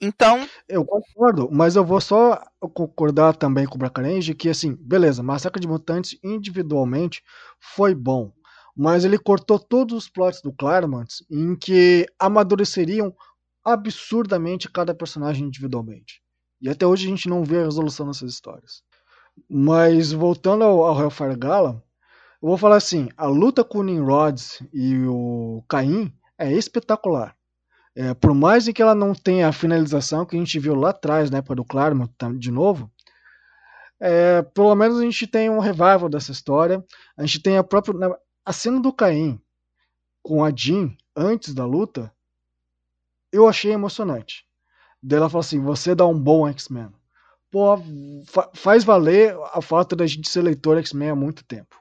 Speaker 3: Então.
Speaker 4: Eu concordo, mas eu vou só concordar também com o Bracarense que, assim, beleza, Massacre de Mutantes individualmente foi bom, mas ele cortou todos os plots do Claremont em que amadureceriam absurdamente cada personagem individualmente. E até hoje a gente não vê a resolução dessas histórias. Mas voltando ao, ao Hellfire Gala, eu vou falar assim: a luta com o Nimrod e o Caim é espetacular. É, por mais que ela não tenha a finalização que a gente viu lá atrás, na época do Claremont, de novo, é, pelo menos a gente tem um revival dessa história. A gente tem a própria. A cena do Caim com a Jean antes da luta, eu achei emocionante. Daí ela fala assim: você dá um bom X-Men. Pô, fa faz valer a falta da gente ser leitor X-Men há muito tempo.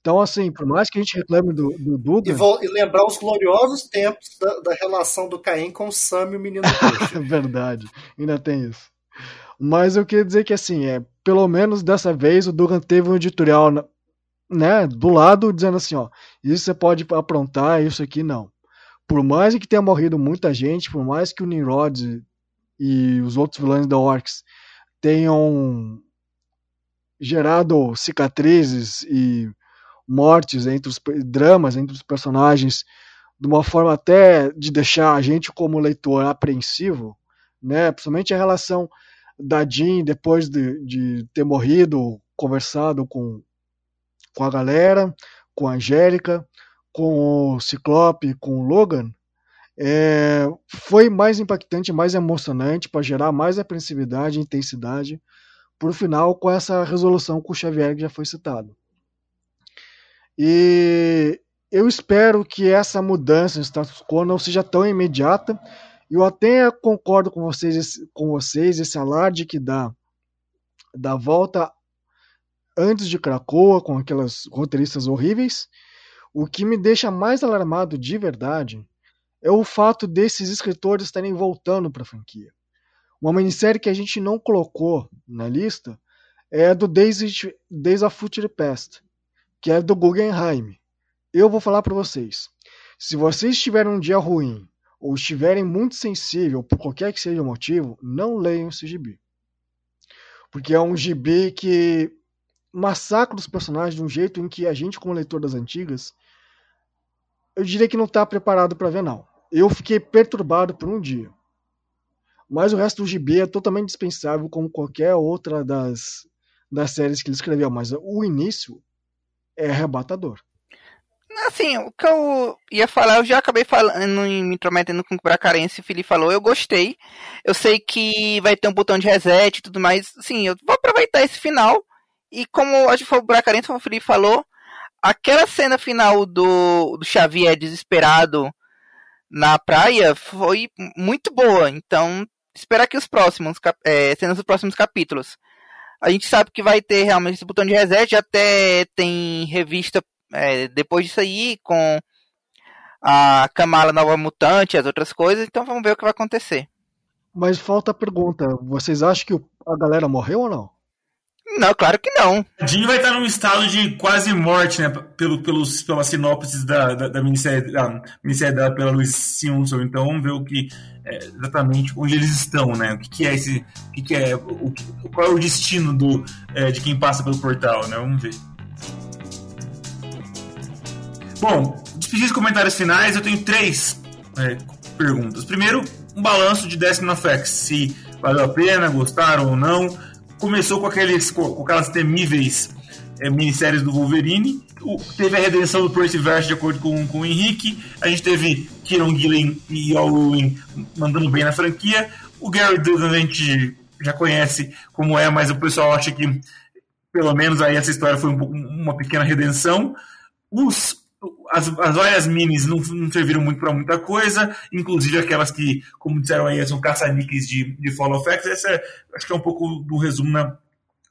Speaker 4: Então, assim, por mais que a gente reclame do, do Dugan...
Speaker 2: E, vou, e lembrar os gloriosos tempos da, da relação do Caim com o Sam e o menino
Speaker 4: Verdade, ainda tem isso. Mas eu queria dizer que, assim, é, pelo menos dessa vez o Dugan teve um editorial né, do lado dizendo assim, ó, isso você pode aprontar, isso aqui não. Por mais que tenha morrido muita gente, por mais que o Nimrod e os outros vilões da Orcs tenham gerado cicatrizes e mortes, entre os dramas entre os personagens, de uma forma até de deixar a gente como leitor apreensivo, né? Principalmente a relação da Jean depois de, de ter morrido, conversado com, com a galera, com a Angélica, com o Ciclope, com o Logan, é, foi mais impactante, mais emocionante para gerar mais apreensividade e intensidade por final com essa resolução com o Xavier que já foi citado. E eu espero que essa mudança no status quo não seja tão imediata. Eu até concordo com vocês, com vocês esse alarde que dá da volta antes de Krakoa com aquelas roteiristas horríveis. O que me deixa mais alarmado de verdade é o fato desses escritores estarem voltando para a franquia. Uma minissérie que a gente não colocou na lista é do Days, Days of Future Past, que é do Guggenheim. Eu vou falar para vocês. Se vocês tiverem um dia ruim ou estiverem muito sensível por qualquer que seja o motivo, não leiam esse gibi. Porque é um gibi que massacra os personagens de um jeito em que a gente, como leitor das antigas, eu diria que não está preparado para ver, não. Eu fiquei perturbado por um dia. Mas o resto do gibi é totalmente dispensável, como qualquer outra das, das séries que ele escreveu. Mas o início é arrebatador.
Speaker 3: Assim, o que eu ia falar, eu já acabei falando e me intrometendo com o Bracarense, o Felipe falou, eu gostei. Eu sei que vai ter um botão de reset e tudo mais. Sim, eu vou aproveitar esse final. E como acho que foi o Bracarense, como o Felipe falou, aquela cena final do, do Xavier desesperado na praia foi muito boa. Então, esperar que os próximos, é, cenas dos próximos capítulos. A gente sabe que vai ter realmente esse botão de reset, até tem revista é, depois disso aí com a Kamala Nova Mutante e as outras coisas, então vamos ver o que vai acontecer.
Speaker 4: Mas falta a pergunta, vocês acham que a galera morreu ou não?
Speaker 3: Não, claro que não.
Speaker 1: Jean vai estar num estado de quase morte, né? Pelo, pelos, pelas sinopses da, da, da minissérie, da minissérie dada pela Luiz Simpson. Então vamos ver o que é, exatamente onde eles estão, né? O que, que é esse. O que, que é. O, qual é o destino do, é, de quem passa pelo portal, né? Vamos ver. Bom, despedir os comentários finais, eu tenho três é, perguntas. Primeiro, um balanço de Destiny of X, se valeu a pena, gostaram ou não começou com, aqueles, com aquelas temíveis é, minisséries do Wolverine. O, teve a redenção do Percy Verse de acordo com, com o Henrique. A gente teve Kieron Gillen e Ewing mandando bem na franquia. O Gary Duggan a gente já conhece como é, mas o pessoal acha que pelo menos aí essa história foi um, uma pequena redenção. Os as, as várias minis não, não serviram muito para muita coisa, inclusive aquelas que, como disseram aí, são caça-níqueis de, de Fall of X. Essa é, acho que é um pouco do resumo na,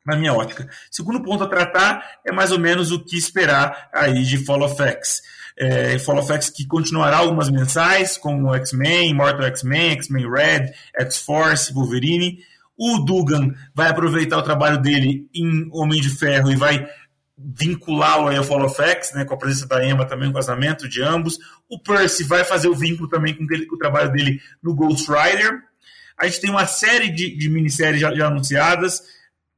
Speaker 1: na minha ótica. Segundo ponto a tratar é mais ou menos o que esperar aí de Fall of X. É, Fall of X que continuará algumas mensais, como X-Men, Mortal X-Men, X-Men Red, X-Force, Wolverine. O Dugan vai aproveitar o trabalho dele em Homem de Ferro e vai vinculá-lo ao Fall of X, né, com a presença da Emma também, o casamento de ambos. O Percy vai fazer o vínculo também com, ele, com o trabalho dele no Ghost Rider. A gente tem uma série de, de minisséries já, já, anunciadas,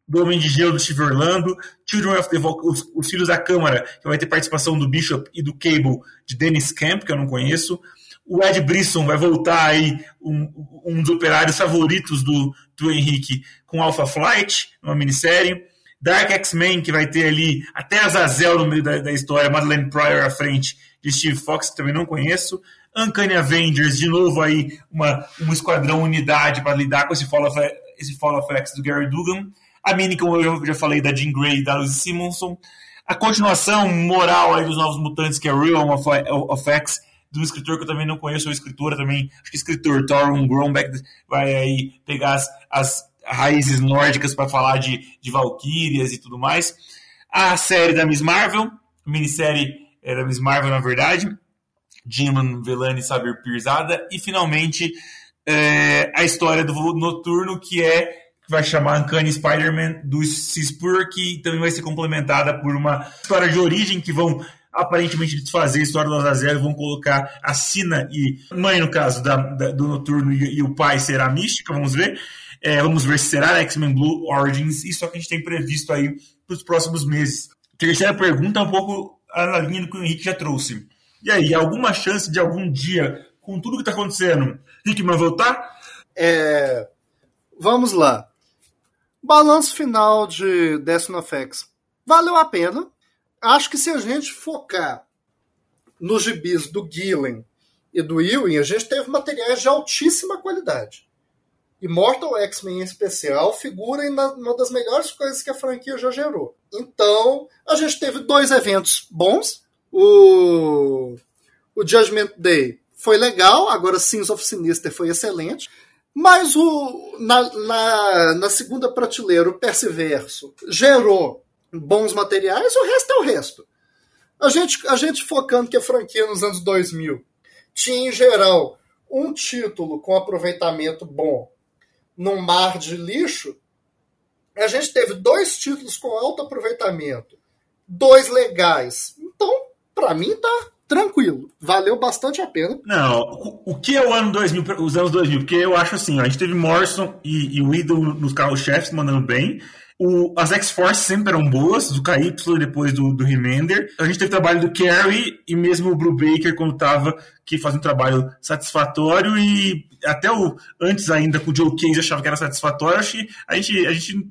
Speaker 1: do Homem de Gelo do Steve Orlando, Children of the os, os, Filhos da Câmara, que vai ter participação do Bishop e do Cable, de Dennis Camp, que eu não conheço. O Ed Brisson vai voltar aí, um, um dos operários favoritos do, do Henrique, com Alpha Flight, uma minissérie. Dark X-Men, que vai ter ali até Azazel no meio da, da história, Madeleine Pryor à frente de Steve Fox, que também não conheço. Uncanny Avengers, de novo aí, uma, uma esquadrão unidade para lidar com esse Fall, of, esse X do Gary Dugan. A mini, como eu já falei, da Jean Grey e da Lucy Simonson. A continuação moral aí dos Novos Mutantes, que é Real of, of X, um escritor que eu também não conheço, ou escritora também, acho que escritor, Torun Grombeck, vai aí pegar as, as raízes nórdicas para falar de, de Valkyrias e tudo mais. A série da Miss Marvel, minissérie é, da Miss Marvel, na verdade, Jim Velani Sabir Pirzada. E, finalmente, é, a história do Noturno, que é que vai chamar Uncanny Spider-Man do Cispur, que também vai ser complementada por uma história de origem que vão aparentemente desfazer a história do Azazel vão colocar a Sina e mãe, no caso, da, da do Noturno e, e, o pai será mística, vamos ver. É, vamos ver se será X-Men Blue Origins. Isso é o que a gente tem previsto aí para os próximos meses. Terceira pergunta, um pouco na linha do que o Henrique já trouxe. E aí, alguma chance de algum dia, com tudo que está acontecendo, Hickman voltar?
Speaker 2: É... Vamos lá. Balanço final de Destiny of X. Valeu a pena. Acho que se a gente focar nos gibis do Gillen e do Ewing, a gente teve materiais de altíssima qualidade. Immortal X-Men em especial figura em uma das melhores coisas que a franquia já gerou. Então, a gente teve dois eventos bons. O, o Judgment Day foi legal, agora Sins of Sinister foi excelente. Mas o, na, na, na segunda prateleira, o Persiverso gerou bons materiais, o resto é o resto. A gente, a gente focando que a franquia nos anos 2000 tinha, em geral, um título com aproveitamento bom num mar de lixo, a gente teve dois títulos com alto aproveitamento, dois legais. Então, para mim tá tranquilo. Valeu bastante a pena.
Speaker 1: Não, o, que é o ano 2000, os anos 2000? Porque eu acho assim, a gente teve Morrison e, e o Idol nos carros-chefes mandando bem. O, as X-Force sempre eram boas, do KY depois do, do Remender. A gente teve trabalho do Carrie e mesmo o Blue Baker quando tava, que fazia um trabalho satisfatório e até o antes ainda com o Joe Case achava que era satisfatório. Acho que a gente, a gente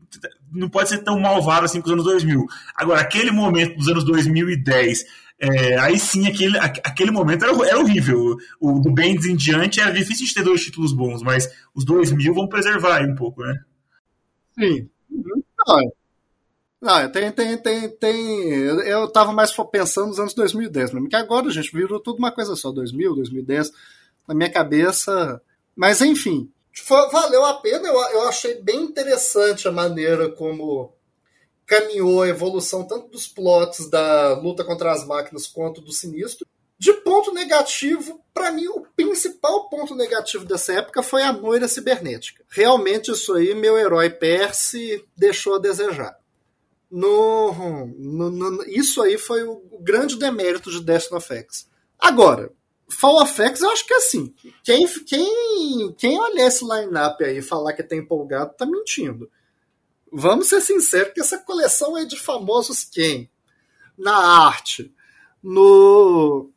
Speaker 1: não pode ser tão malvado assim com os anos 2000. Agora, aquele momento dos anos 2010 é, aí sim, aquele, aquele momento era, era horrível. O do Bendis em diante era difícil de ter dois títulos bons, mas os dois mil vão preservar aí um pouco, né?
Speaker 2: Sim. Não, tem, tem, tem, tem. Eu tava mais pensando nos anos 2010, mesmo, que agora, gente, virou tudo uma coisa só, 2000, 2010, na minha cabeça. Mas, enfim, valeu a pena, eu, eu achei bem interessante a maneira como caminhou a evolução tanto dos plots da luta contra as máquinas quanto do sinistro. De ponto negativo, para mim, o principal ponto negativo dessa época foi a moira cibernética. Realmente, isso aí, meu herói Percy deixou a desejar. No, no, no, isso aí foi o grande demérito de Destiny of X. Agora, Fall of X, eu acho que é assim. Quem, quem, quem olhar esse line-up aí e falar que tá empolgado, tá mentindo vamos ser sinceros que essa coleção é de famosos quem? Na arte, no,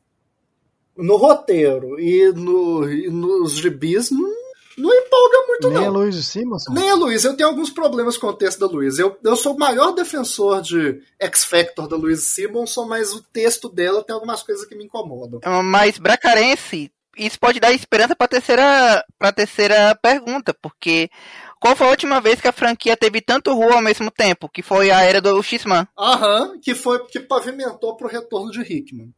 Speaker 2: no roteiro e, no, e nos gibis não, não empolga muito,
Speaker 4: Nem
Speaker 2: não.
Speaker 4: Nem a Luiz Simonson?
Speaker 2: Nem a Luiz. Eu tenho alguns problemas com o texto da Luiz. Eu, eu sou o maior defensor de X-Factor da Luiz Simonson, mas o texto dela tem algumas coisas que me incomodam.
Speaker 3: Mas Bracarense, isso pode dar esperança para terceira, a terceira pergunta, porque qual foi a última vez que a franquia teve tanto rua ao mesmo tempo? Que foi a era do X-Man.
Speaker 2: Aham, que foi que pavimentou pro retorno de Hickman.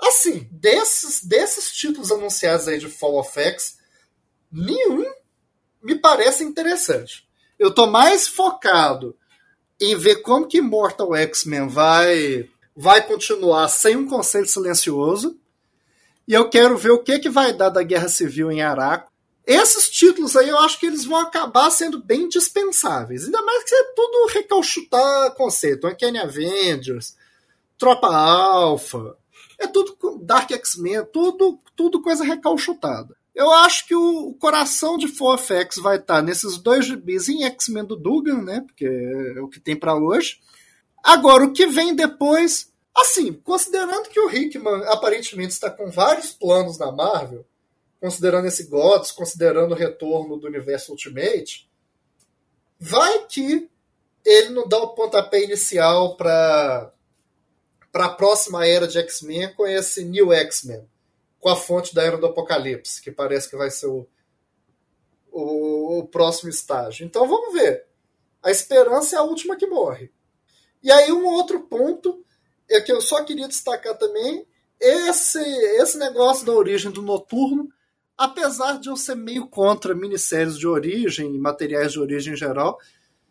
Speaker 2: Assim, desses, desses títulos anunciados aí de Fall of X, nenhum me parece interessante. Eu tô mais focado em ver como que Mortal X-Men vai, vai continuar sem um conselho silencioso. E eu quero ver o que, que vai dar da Guerra Civil em Araco esses títulos aí eu acho que eles vão acabar sendo bem dispensáveis. Ainda mais que é tudo recalchutar conceito. Uncanny Avengers, Tropa Alpha, é tudo Dark X-Men, tudo, tudo coisa recalchutada. Eu acho que o, coração de FX vai estar nesses dois gibis em X-Men do Dugan, né? Porque é o que tem para hoje. Agora, o que vem depois, assim, considerando que o Hickman aparentemente está com vários planos na Marvel, considerando esse GOTS, considerando o retorno do universo Ultimate, vai que ele não dá o pontapé inicial para para a próxima era de X-Men com esse New X-Men, com a fonte da Era do Apocalipse, que parece que vai ser o, o, o, próximo estágio. Então vamos ver. A esperança é a última que morre. E aí um outro ponto é que eu só queria destacar também esse esse negócio da origem do Noturno apesar de eu ser meio contra minisséries de origem e materiais de origem em geral,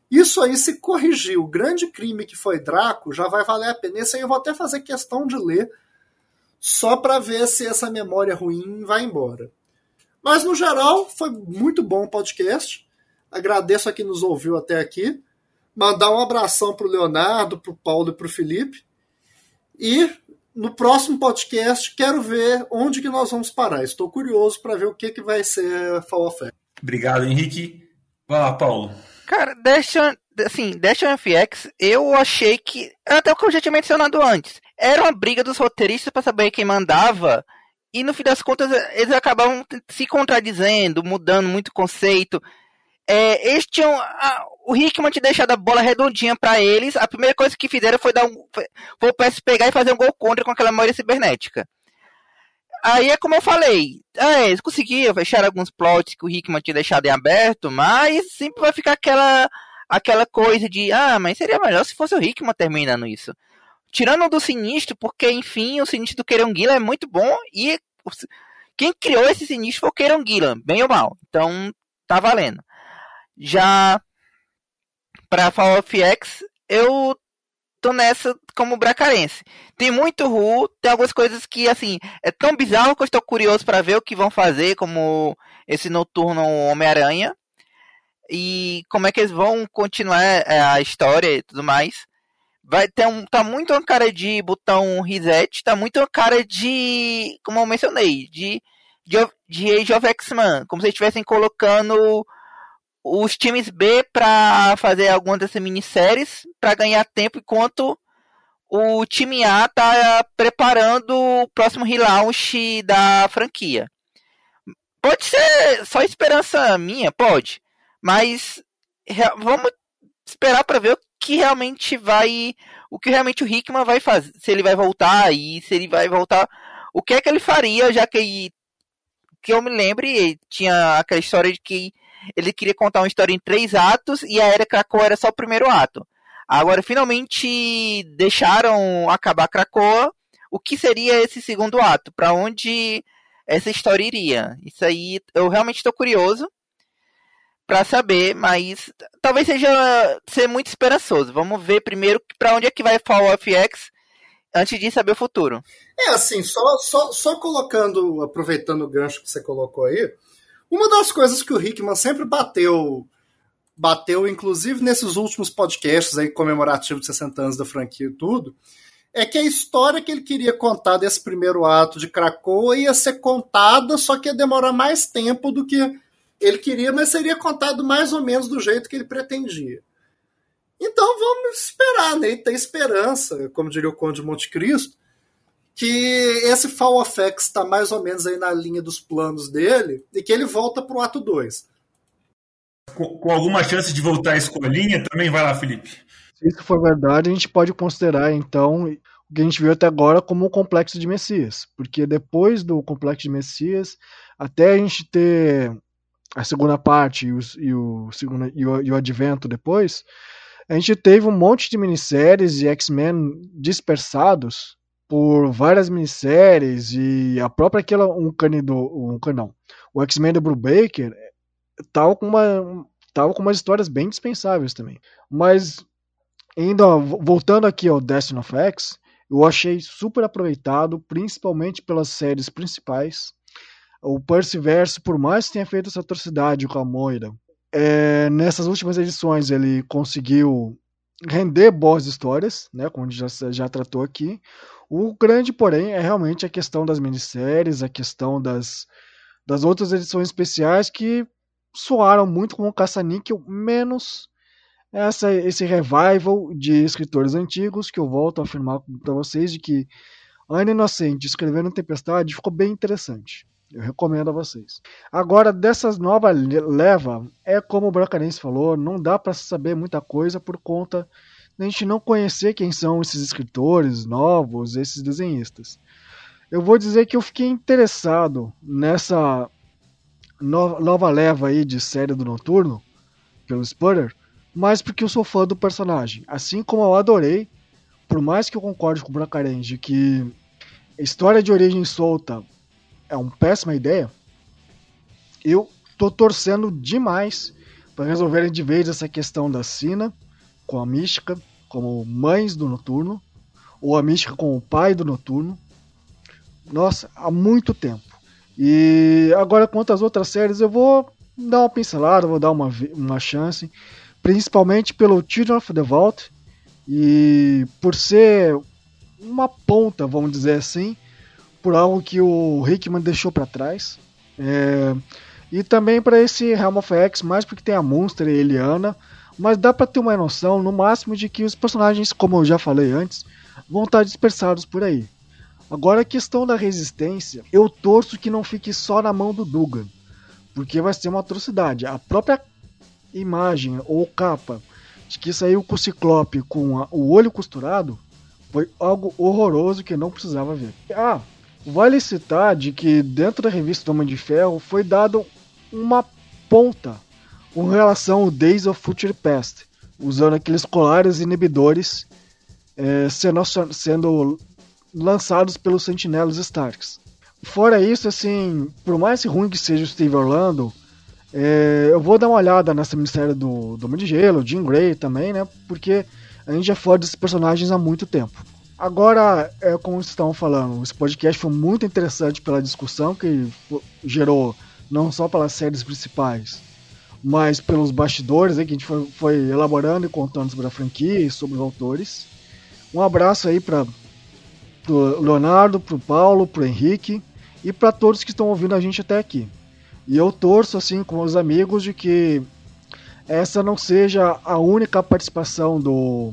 Speaker 2: isso aí se corrigir o grande crime que foi Draco, já vai valer a pena. Esse aí eu vou até fazer questão de ler, só para ver se essa memória ruim vai embora. Mas no geral, foi muito bom o podcast. Agradeço a quem nos ouviu até aqui. Mandar um abração pro Leonardo, pro Paulo e pro Felipe. E no próximo podcast, quero ver onde que nós vamos parar. Estou curioso para ver o que, que vai ser Fall of.
Speaker 1: Obrigado, Henrique. Vai lá, Paulo.
Speaker 3: Cara, deixa, assim, deixa FX, eu achei que, até o que eu já tinha mencionado antes, era uma briga dos roteiristas para saber quem mandava, e no fim das contas eles acabavam se contradizendo, mudando muito conceito. É, eles tinham. A, o Hickman tinha deixado a bola redondinha para eles. A primeira coisa que fizeram foi dar um. Foi, foi o PS pegar e fazer um gol contra com aquela memória cibernética. Aí é como eu falei. É, eles conseguiram fechar alguns plots que o Hickman tinha deixado em aberto, mas sempre vai ficar aquela. Aquela coisa de, ah, mas seria melhor se fosse o Hickman terminando isso. Tirando do sinistro, porque, enfim, o sinistro do Queiron é muito bom e quem criou esse sinistro foi o Queiron bem ou mal. Então, tá valendo. Já para Fall of X, eu tô nessa como bracarense. Tem muito Ru, tem algumas coisas que, assim, é tão bizarro que eu estou curioso para ver o que vão fazer, como esse noturno Homem-Aranha. E como é que eles vão continuar é, a história e tudo mais. Vai ter um, tá muito uma cara de botão reset, tá muito uma cara de, como eu mencionei, de, de, de Age of X-Men, como se estivessem colocando os times B para fazer alguma dessas minisséries para ganhar tempo enquanto o time A tá preparando o próximo relaunch da franquia. Pode ser só esperança minha, pode, mas vamos esperar para ver o que realmente vai, o que realmente o Hickman vai fazer, se ele vai voltar e se ele vai voltar, o que é que ele faria, já que que eu me lembre, tinha aquela história de que ele queria contar uma história em três atos e a Era Krakoa era só o primeiro ato. Agora, finalmente deixaram acabar Krakoa. O que seria esse segundo ato? Para onde essa história iria? Isso aí eu realmente estou curioso para saber, mas talvez seja ser muito esperançoso. Vamos ver primeiro para onde é que vai Fall of X antes de saber o futuro.
Speaker 2: É assim, só, só, só colocando, aproveitando o gancho que você colocou aí, uma das coisas que o Hickman sempre bateu, bateu inclusive nesses últimos podcasts aí comemorativos de 60 anos da franquia e tudo, é que a história que ele queria contar desse primeiro ato de Krakoa ia ser contada, só que ia demorar mais tempo do que ele queria, mas seria contado mais ou menos do jeito que ele pretendia. Então vamos esperar, né? Ter esperança, como diria o Conde de Monte Cristo, que esse Fall of X está mais ou menos aí na linha dos planos dele e que ele volta para o ato 2.
Speaker 1: Com, com, alguma chance de voltar à escolinha também? Vai lá, Felipe.
Speaker 4: Se isso for verdade, a gente pode considerar, então, o que a gente viu até agora como o complexo de Messias. Porque depois do complexo de Messias, até a gente ter a segunda parte e o, e o, segundo, e o, e o advento depois, a gente teve um monte de minisséries e X-Men dispersados por várias minisséries e a própria aquela um canido um canão o X-Men do Brubaker tava com uma tava com umas histórias bem dispensáveis também mas ainda voltando aqui ao Destiny of X eu achei super aproveitado principalmente pelas séries principais o Percyverse por mais que tenha feito essa atrocidade com a Moira é, nessas últimas edições ele conseguiu render boas histórias, né, como a gente já, já tratou aqui. O grande, porém, é realmente a questão das minisséries, a questão das, das outras edições especiais que soaram muito como Caça-Níquel, menos essa, esse revival de escritores antigos, que eu volto a afirmar para vocês de que Ana Inocente escrevendo Tempestade ficou bem interessante. Eu recomendo a vocês. Agora, dessas novas leva, é como o Bracarense falou, não dá para saber muita coisa por conta a gente não conhecer quem são esses escritores novos, esses desenhistas. Eu vou dizer que eu fiquei interessado nessa no nova leva aí de série do Noturno, pelo Spurrier, mas porque eu sou fã do personagem. Assim como eu adorei, por mais que eu concorde com o Bracarense que história de origem solta é uma péssima ideia, eu tô torcendo demais para resolverem de vez essa questão da Sina com a Mística como mães do Noturno, ou a Mística com o pai do Noturno. Nossa, há muito tempo. E agora, quanto às outras séries, eu vou dar uma pincelada, vou dar uma, uma chance, principalmente pelo Children of the Vault, e por ser uma ponta, vamos dizer assim, por algo que o Hickman deixou para trás. É, e também para esse Realm of X, mais porque tem a Monster e a Eliana, mas dá para ter uma noção, no máximo, de que os personagens, como eu já falei antes, vão estar dispersados por aí. Agora a questão da resistência, eu torço que não fique só na mão do Dugan, porque vai ser uma atrocidade. A própria imagem ou capa de que saiu com o Ciclope com a, o olho costurado foi algo horroroso que não precisava ver. Ah, vale citar de que dentro da revista do Homem de Ferro foi dado uma ponta com relação ao Days of Future Past, usando aqueles colares inibidores é, sendo, sendo lançados pelos Sentinelas Starks. Fora isso, assim, por mais ruim que seja o Steve Orlando, é, eu vou dar uma olhada nessa minissérie do, do Homem de Gelo, Jean Grey também, né? Porque a gente já fala desses personagens há muito tempo. Agora, é como estavam falando, esse podcast foi muito interessante pela discussão que gerou, não só pelas séries principais, mas pelos bastidores aí, que a gente foi, foi elaborando e contando sobre a franquia e sobre os autores. Um abraço aí para o Leonardo, para o Paulo, para o Henrique e para todos que estão ouvindo a gente até aqui. E eu torço, assim, com os amigos, de que essa não seja a única participação do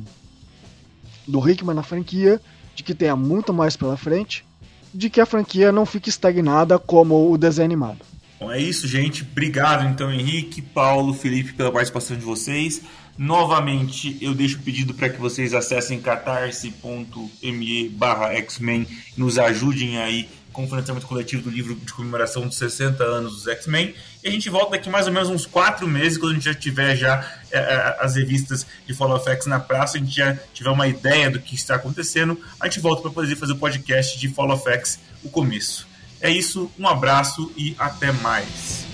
Speaker 4: do Hickman na franquia, de que tenha muito mais pela frente, de que a franquia não fique estagnada como o desenho animado.
Speaker 1: Bom, é isso, gente. Obrigado, então, Henrique, Paulo, Felipe, pela participação de vocês. Novamente, eu deixo o pedido para que vocês acessem catarse.me barra X-Men nos ajudem aí com o financiamento coletivo do livro de comemoração dos 60 anos dos X-Men. E a gente volta daqui mais ou menos uns quatro meses, quando a gente já tiver já é, é as revistas de Follow of X na praça, a gente já tiver uma ideia do que está acontecendo, a gente volta para poder fazer o podcast de Follow of X, o começo. É isso, um abraço e até mais.